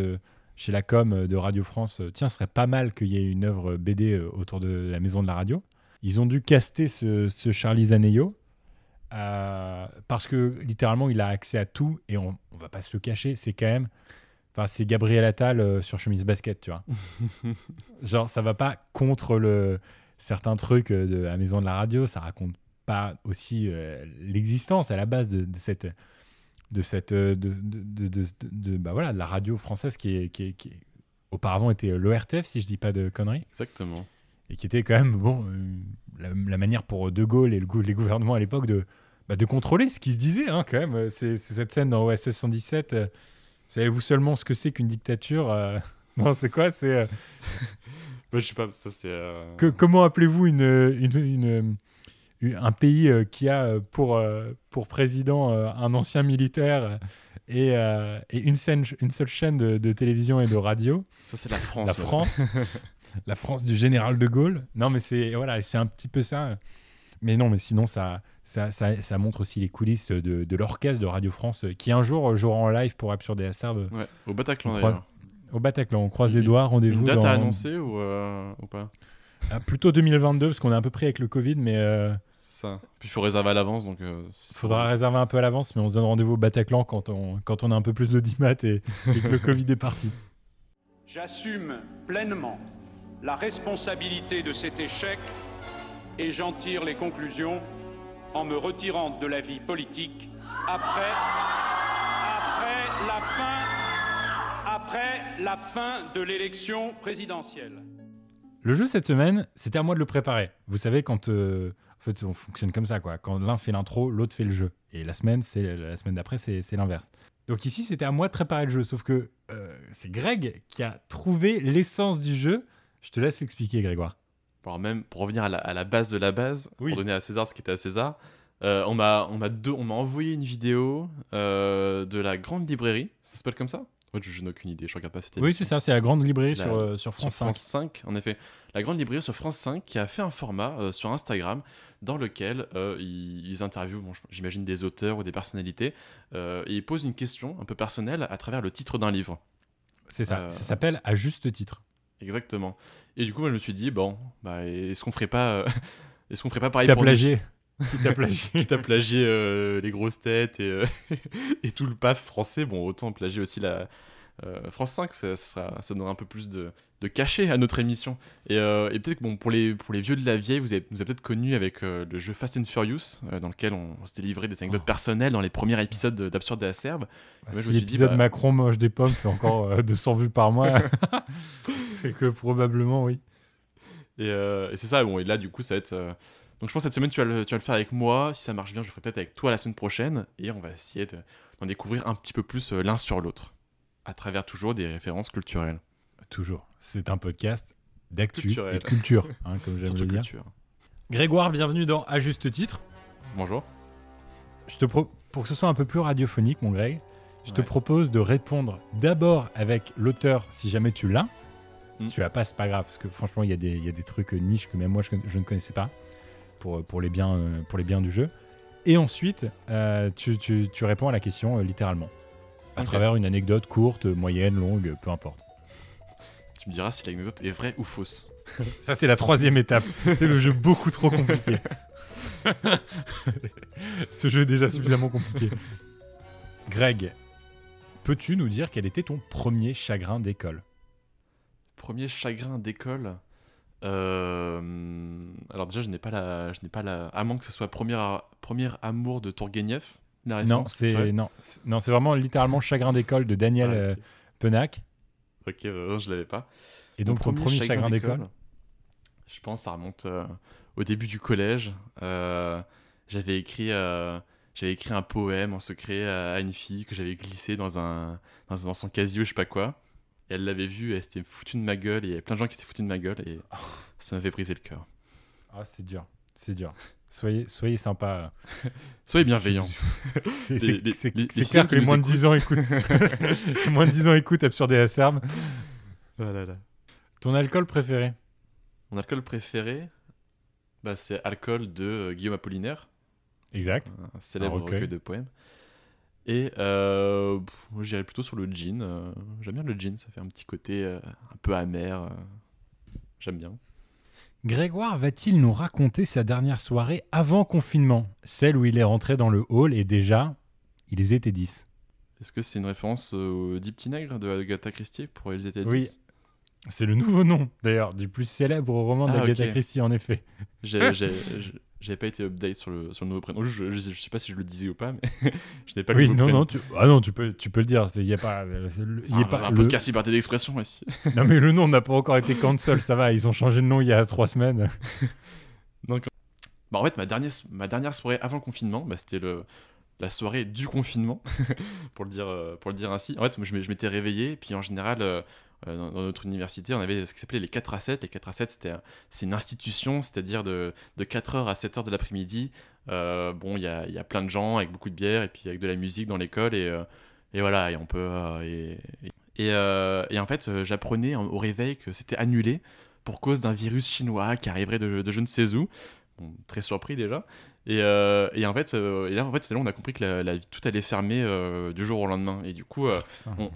chez la com de Radio France, tiens, ce serait pas mal qu'il y ait une œuvre BD autour de la maison de la radio. Ils ont dû caster ce, ce Charlie Zaneyo. Euh, parce que littéralement il a accès à tout et on, on va pas se le cacher, c'est quand même, enfin c'est Gabriel Attal euh, sur chemise basket, tu vois. [laughs] Genre ça va pas contre le certains trucs euh, de la maison de la radio, ça raconte pas aussi euh, l'existence à la base de, de cette de cette de, bah voilà de la radio française qui est, qui est- qui est- auparavant était l'ORTF si je dis pas de conneries Exactement. et qui était quand même bon la, la manière pour De Gaulle et le les gouvernements à l'époque de bah, de contrôler ce qui se disait hein, quand même c'est cette scène dans OSS 117 euh, savez-vous seulement ce que c'est qu'une dictature euh, [laughs] non c'est quoi? C'est Ouais, je sais pas, ça c'est. que- comment appelez-vous une, une- une- une- un pays qui a pour, pour président un ancien militaire et, euh, et une, scène, une seule chaîne de, de télévision et de radio? Ça, c'est la France, La ouais. France. [laughs] la France du général de Gaulle. Non, mais c'est voilà, c'est un petit peu ça. Mais non, mais sinon, ça, ça, ça, ça montre aussi les coulisses de, de l'orchestre de Radio France euh, qui un jour jouera en live pour Absurde et Acerbe. Ouais, au Bataclan, d'ailleurs. Au Bataclan, on croise les doigts, rendez-vous. Une date dans- à annoncer ou, euh, ou pas? Ah, Plutôt 2022, parce qu'on est un peu pris avec le Covid, mais. euh, ça. Puis il faut réserver à l'avance, donc. euh, Faudra réserver un peu à l'avance, mais on se donne rendez-vous au Bataclan quand on, quand on a un peu plus d'audimat et, et que le [laughs] Covid est parti. J'assume pleinement la responsabilité de cet échec et j'en tire les conclusions en me retirant de la vie politique après, après la fin, après la fin de l'élection présidentielle. Le jeu cette semaine, c'était à moi de le préparer. Vous savez, quand. euh, on fonctionne comme ça, quoi. Quand l'un fait l'intro, l'autre fait le jeu. Et la semaine, c'est la semaine d'après, c'est l'inverse. Donc ici, c'était à moi de préparer le jeu. Sauf que euh, c'est Greg qui a trouvé l'essence du jeu. Je te laisse expliquer, Grégoire. Alors même pour revenir à la, à la base de la base, Oui. pour donner à César ce qui était à César, euh, on m'a on m'a deux- on m'a envoyé une vidéo euh, de la grande librairie. Ça s'appelle comme ça? Je, je n'ai aucune idée. Je regarde pas cette Oui, c'est ça, c'est la grande librairie C'est sur, la- euh, sur France 5. 5, en effet. La grande librairie sur France 5 qui a fait un format euh, sur Instagram dans lequel ils, ils interviewent, bon, j'imagine, des auteurs ou des personnalités et ils posent une question un peu personnelle à travers le titre d'un livre. C'est ça. Ça s'appelle À juste titre. Exactement. Et du coup, moi, je me suis dit, bon, bah, est-ce qu'on ferait pas, euh, [laughs] est-ce qu'on ferait pas pareil t'a pour plagié [laughs] Qui t'a plagié Qui t'a plagié euh, les grosses têtes et, euh, [laughs] et tout le paf français. Bon, autant plagier aussi la, euh, France 5, ça, ça, sera- ça donnera un peu plus de, de cachet à notre émission. Et, euh, et peut-être que bon, pour, les, pour les vieux de la vieille, vous avez, vous avez peut-être connu avec euh, le jeu Fast and Furious, euh, dans lequel on, on se délivrait des anecdotes personnelles dans les premiers épisodes de- d'Absurde et Acerbe. Et moi, je si l'épisode bah, Macron mange des pommes fait encore euh, [laughs] 200 vues par mois, [laughs] c'est que probablement oui. Et, et c'est ça, bon, et là, du coup, ça va être. Donc, je pense que cette semaine, tu vas, le, tu vas le faire avec moi. Si ça marche bien, je le ferai peut-être avec toi la semaine prochaine. Et on va essayer de- d'en découvrir un petit peu plus l'un sur l'autre. À travers toujours des références culturelles. Toujours. C'est un podcast d'actu et de culture, [laughs] hein, comme j'aime le dire. culture. Grégoire, bienvenue dans À juste titre. Bonjour. Je te pro- pour que ce soit un peu plus radiophonique, mon Greg, je te propose de répondre d'abord avec l'auteur, si jamais tu l'as. Si tu l'as pas, c'est pas grave, parce que franchement, il y, a des- il y a des trucs euh, niches que même moi, je, ne connaissais pas pour, pour, les biens, euh, pour les biens du jeu. Et ensuite, euh, tu, tu- tu réponds à la question euh, littéralement. À travers une anecdote courte, moyenne, longue, peu importe. Tu me diras si l'anecdote est vraie ou fausse. [laughs] Ça, c'est la troisième étape. C'est le jeu beaucoup trop compliqué. [laughs] Ce jeu est déjà suffisamment compliqué. Greg, peux-tu nous dire quel était ton premier chagrin d'école? Premier chagrin d'école. euh, Alors, déjà, je n'ai pas la. Je n'ai pas la. À moins que ce soit premier, premier amour de Tourguenieff. La Non, référence c'est non, c'est- non, c'est vraiment littéralement chagrin d'école de Daniel Ah, ok. euh, Penac. Ok, euh, je l'avais pas. Et donc ton premier chagrin d'école Je pense ça remonte euh, au début du collège. Euh, j'avais écrit, euh, j'avais écrit un poème en secret à, une fille que j'avais glissé dans un, dans, dans son casier ou je sais pas quoi. Et elle l'avait vu, et elle s'était foutue de ma gueule. Et il y avait plein de gens qui s'étaient foutus de ma gueule et ça m'avait brisé le cœur. Ah, c'est dur, c'est dur. Soyez, soyez sympa. [laughs] Soyez bienveillants. C'est clair que les moins de 10 ans écoutent. [laughs] les moins de 10 ans écoutent Absurde et Acerbe. Ah là là. Ton alcool préféré? Mon alcool préféré, bah, c'est Alcool de euh, Guillaume Apollinaire. Exact. Un célèbre recueil. recueil de poèmes. Et euh, j'irais plutôt sur le gin. euh, J'aime bien le gin, ça fait un petit côté euh, un peu amer. J'aime bien. Grégoire va-t-il nous raconter sa dernière soirée avant confinement? Celle où il est rentré dans le hall et déjà, il était 10. Est-ce que c'est une référence au Dix Petits Nègres de Agatha Christie? Pour Ils étaient 10 Oui. C'est le nouveau nom, d'ailleurs, du plus célèbre roman Ah, d'Agatha. Christie, en effet. J'ai- [laughs] J'avais pas été update sur le, sur le nouveau prénom. Je, je, je sais pas si je le disais ou pas, mais [laughs] je n'ai pas le Oui, nouveau non, prénom. non, tu... Ah non, tu peux, tu peux le dire. Il y a pas, euh, le- y a un, pas un le- podcast liberté d'expression ici. [laughs] Non, mais le nom n'a pas encore été cancel, ça va. Ils ont changé de nom il y a trois semaines. [laughs] Donc, bah, en fait, ma dernière, ma dernière soirée avant le confinement, bah, c'était le, la soirée du confinement, pour, le dire, euh, pour le dire ainsi. En fait, je m'étais réveillé, puis en général, euh, dans, dans notre université, on avait ce qui s'appelait les 4 à 7. Les 4 à 7, c'était c'est une institution, c'est-à-dire de, de 4h à 7h de l'après-midi. Euh, bon, il y a, y a plein de gens avec beaucoup de bière, et puis avec de la musique dans l'école, et, euh, et voilà, et on peut... euh, et, et, euh, en fait, euh, j'apprenais en- au réveil que c'était annulé pour cause d'un virus chinois qui arriverait de, de je ne sais où. Bon, très surpris déjà. Et, euh, et en fait, euh, et là, en fait, c'est là on a compris que la, la- tout allait fermer euh, du jour au lendemain. Et du coup, euh,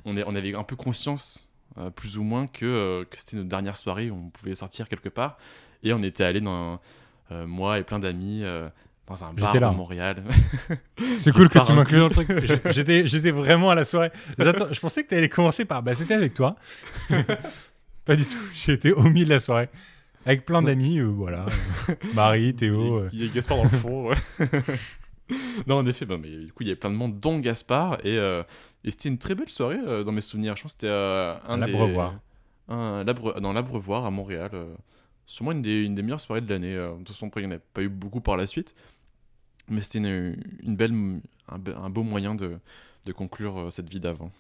on est- on avait un peu conscience, euh, plus ou moins, que, euh, que c'était notre dernière soirée où on pouvait sortir quelque part. Et on était allé dans, euh, moi et plein d'amis, dans un bar à Montréal. [laughs] C'est cool que tu m'inclues dans le truc. J'- J'étais, j'étais vraiment à la soirée. Je pensais que tu allais commencer par. Bah, c'était avec toi. [laughs] Pas du tout. J'ai été au milieu de la soirée. Avec plein d'amis, euh, voilà. Marie, Théo. Il y a Gaspard dans le fond. ouais. [laughs] non, en effet, bah, mais du coup, il y avait plein de monde, dont Gaspard. Et, euh, et c'était une très belle soirée euh, dans mes souvenirs. Je pense que c'était euh, un À des. l'Abreuvoir. un- l'Abre- dans l'Abreuvoir à Montréal. euh, sûrement une des, une des meilleures soirées de l'année. euh. de toute façon, après, il n'y en a pas eu beaucoup par la suite. Mais c'était une, une belle, un, be- un beau moyen de, de conclure euh, cette vie d'avant.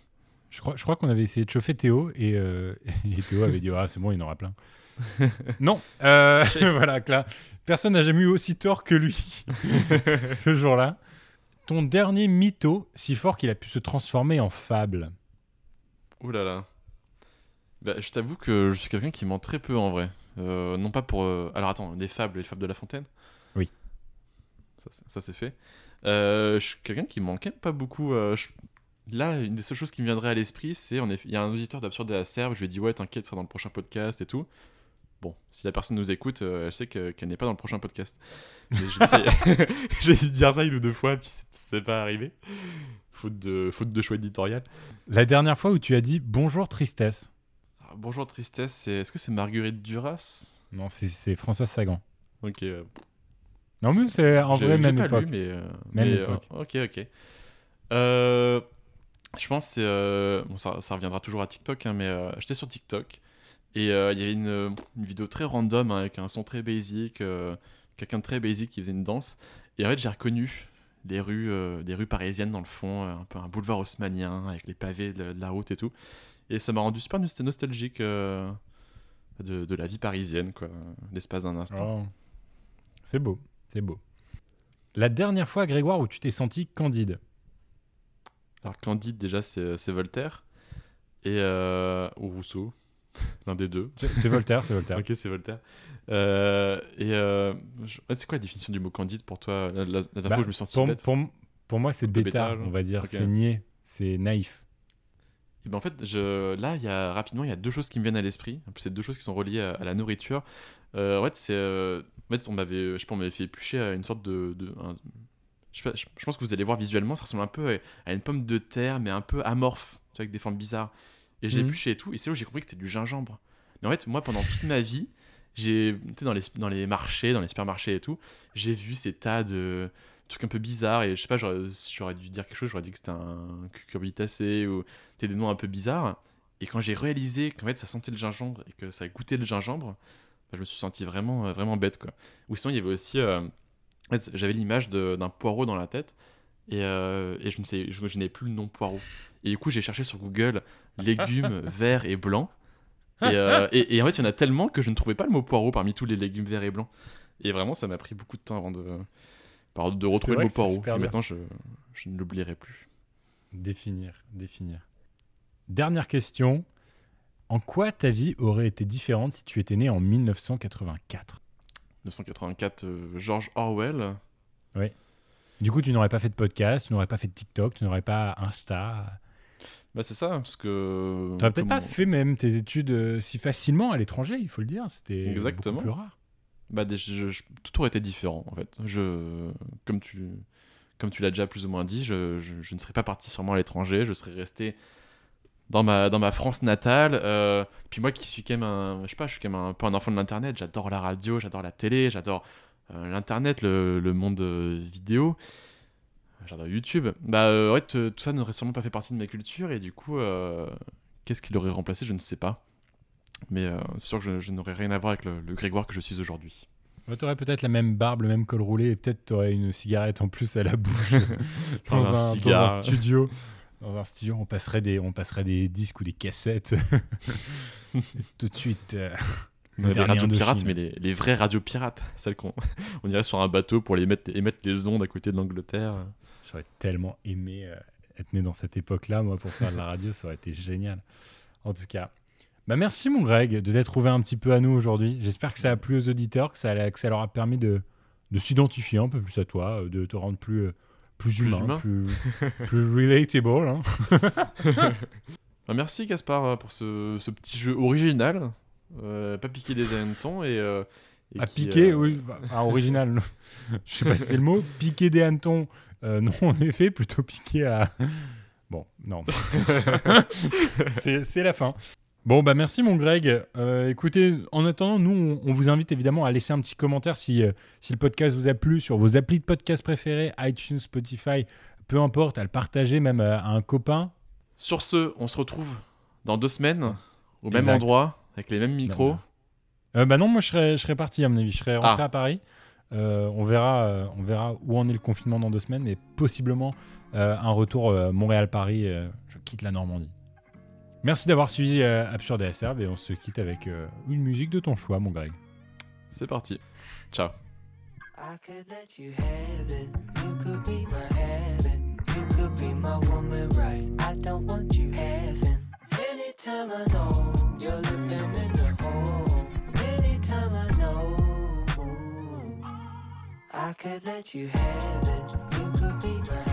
Je crois, je crois qu'on avait essayé de chauffer Théo et, euh, [laughs] et Théo avait dit Ah, c'est bon, il en aura plein. [laughs] non, euh, [laughs] voilà, là, personne n'a jamais eu aussi tort que lui ce jour-là. Ton dernier mytho, si fort qu'il a pu se transformer en fable. Ouh là là. Bah, je t'avoue que je suis quelqu'un qui ment très peu en vrai. Euh, non pas pour. euh, Alors attends, des fables, les fables de La Fontaine? Oui. Ça, c'est- ça, c'est fait. Euh, je suis quelqu'un qui même pas beaucoup. je- Là, une des seules choses qui me viendrait à l'esprit, c'est il y a un auditeur d'Absurde et Acerbe, je lui ai dit ouais, t'inquiète, ça sera dans le prochain podcast et tout. Bon, si la personne nous écoute, euh, elle sait que- qu'elle n'est pas dans le prochain podcast. J'ai essayé- [laughs] dû dire ça une ou deux fois, puis c'est- pas arrivé. faute, de, faute de choix éditorial. La dernière fois où tu as dit bonjour tristesse. Alors, Ah, bonjour tristesse, est-ce que c'est Marguerite Duras? Non, c'est, c'est François Sagan. Ok. euh, Non, mais c'est en vrai même pas époque. Lu, mais, euh, Même mais, époque. ok, ok. Je pense que c'est. bon, ça, ça reviendra toujours à TikTok, hein, mais j'étais sur TikTok et euh, il y avait une, une vidéo très random hein, avec un son très basique, euh, quelqu'un de très basique qui faisait une danse. Et en fait, j'ai reconnu les rues, euh, des rues parisiennes dans le fond, un peu un boulevard haussmanien avec les pavés de, de la route et tout. Et ça m'a rendu super nost- nostalgique de, de la vie parisienne, quoi, l'espace d'un instant. Oh. C'est beau, c'est beau. La dernière fois, Grégoire, où tu t'es senti candide? Alors Candide déjà c'est Voltaire et ou Rousseau, l'un des deux. C'est- Voltaire, c'est Voltaire. [laughs] ok c'est Voltaire. Euh, et euh, je- c'est quoi la définition du mot Candide pour toi? La, la- la dernière Bah, je me suis senti pour, bête. pour, pour moi, c'est bêta, bêta, on va dire. C'est niais, c'est naïf. Et ben en fait, je, là, il y a rapidement, il y a deux choses qui me viennent à l'esprit. En plus, c'est deux choses qui sont reliées à, à la nourriture. Euh, en fait, c'est, en fait, on m'avait, je sais pas, on m'avait fait éplucher à une sorte de, de- un- je, sais pas, je- je pense que vous allez voir visuellement, ça ressemble un peu à, à une pomme de terre, mais un peu amorphe, tu vois, avec des formes bizarres. Et j'ai Mhm. épluché et tout, et c'est là où j'ai compris que c'était du gingembre. Mais en fait, moi, pendant toute ma vie, j'ai, tu sais, dans les, dans les marchés, dans les supermarchés et tout, j'ai vu ces tas de trucs un peu bizarres et je sais pas, j'aurais, j'aurais dû dire quelque chose, j'aurais dit que c'était un cucurbitacé ou des noms un peu bizarres. Et quand j'ai réalisé qu'en fait ça sentait le gingembre et que ça goûtait le gingembre, bah, je me suis senti vraiment, euh, vraiment bête quoi. Ou sinon il y avait aussi, euh, en fait, j'avais l'image d'un poireau dans la tête et, euh, et je ne sais, je, je n'ai plus le nom poireau. Et du coup j'ai cherché sur Google légumes [laughs] verts et blancs. Et, euh, et- et en fait il y en a tellement que je ne trouvais pas le mot poireau parmi tous les légumes verts et blancs. Et vraiment ça m'a pris beaucoup de temps avant de, retrouver le mot poireau. Et maintenant je, je ne l'oublierai plus. Définir, définir. Dernière question. En quoi ta vie aurait été différente si tu étais né en 1984 1984, euh, George Orwell. Oui. Du coup, tu n'aurais pas fait de podcast, tu n'aurais pas fait de TikTok, tu n'aurais pas Insta. Bah c'est ça, parce que... Tu n'aurais peut-être pas fait même tes études euh, si facilement à l'étranger, il faut le dire. C'était Exactement. plus rare. Bah, des- je- je- tout aurait été différent, en fait. Je, comme tu, comme tu l'as déjà plus ou moins dit, je, je- ne serais pas parti sûrement à l'étranger, je serais resté dans ma, dans ma France natale. euh, puis moi qui suis quand même un, je sais pas, je suis quand même un peu un enfant de l'internet. J'adore la radio, j'adore la télé, j'adore euh, l'internet, le, le monde euh, vidéo. J'adore YouTube. Bah euh, ouais, tout ça n'aurait sûrement pas fait partie de ma culture et du coup, euh, qu'est-ce qui l'aurait remplacé Je ne sais pas. Mais euh, c'est sûr que je, je n'aurais rien à voir avec le, le Grégoire que je suis aujourd'hui. tu aurais peut-être la même barbe, le même col roulé, et peut-être tu aurais une cigarette en plus à la bouche [laughs] Dans un un, dans un studio. Dans un studio, on passerait des, on passerait des disques ou des cassettes. Et [laughs] tout de suite. On le a des dernier radios pirates, mais les, les vraies radios pirates, [laughs] celles qu'on on irait sur un bateau pour les mettre, émettre les ondes à côté de l'Angleterre. J'aurais tellement aimé euh, être né dans cette époque-là, moi, pour faire de la radio, ça aurait été génial. En tout cas, bah merci mon Greg de t'être trouvé un petit peu à nous aujourd'hui. J'espère que ça a plu aux auditeurs, que ça, que ça leur a permis de, de s'identifier un peu plus à toi, euh, de te rendre plus, euh, plus, Plus humain, humain. plus, [laughs] plus relatable. hein. [laughs] Bah, merci Gaspard pour ce, ce petit jeu original, pas piqué des hannetons et, euh, et à qui, piquer, euh, oui, enfin, original. non. Je sais pas si c'est le mot. Piquer des hannetons, euh, non, en effet, plutôt piquer à. Bon, non. [laughs] c'est la fin. Bon, bah merci mon Greg. Euh, écoutez, en attendant, nous, on, on vous invite évidemment à laisser un petit commentaire si, euh, si le podcast vous a plu sur vos applis de podcast préférés, iTunes, Spotify, peu importe, à le partager même à, à un copain. Sur ce, on se retrouve dans deux semaines, au même endroit, avec les mêmes micros. Euh, bah non, moi je serais, je serais parti à mon avis. Je serais rentré Ah. à Paris. Euh, on, verra, euh, on verra où en est le confinement dans deux semaines, mais possiblement euh, un retour euh, Montréal-Paris. euh, je quitte la Normandie. Merci d'avoir suivi euh, Absurde et Acerbe et on se quitte avec euh, une musique de ton choix, mon Greg. C'est parti. Ciao. I could let you have it. You could be my heaven. You could be my woman, right? I don't want you having. Anytime I know you're living in the home. Anytime I know I could let you have it. You could be my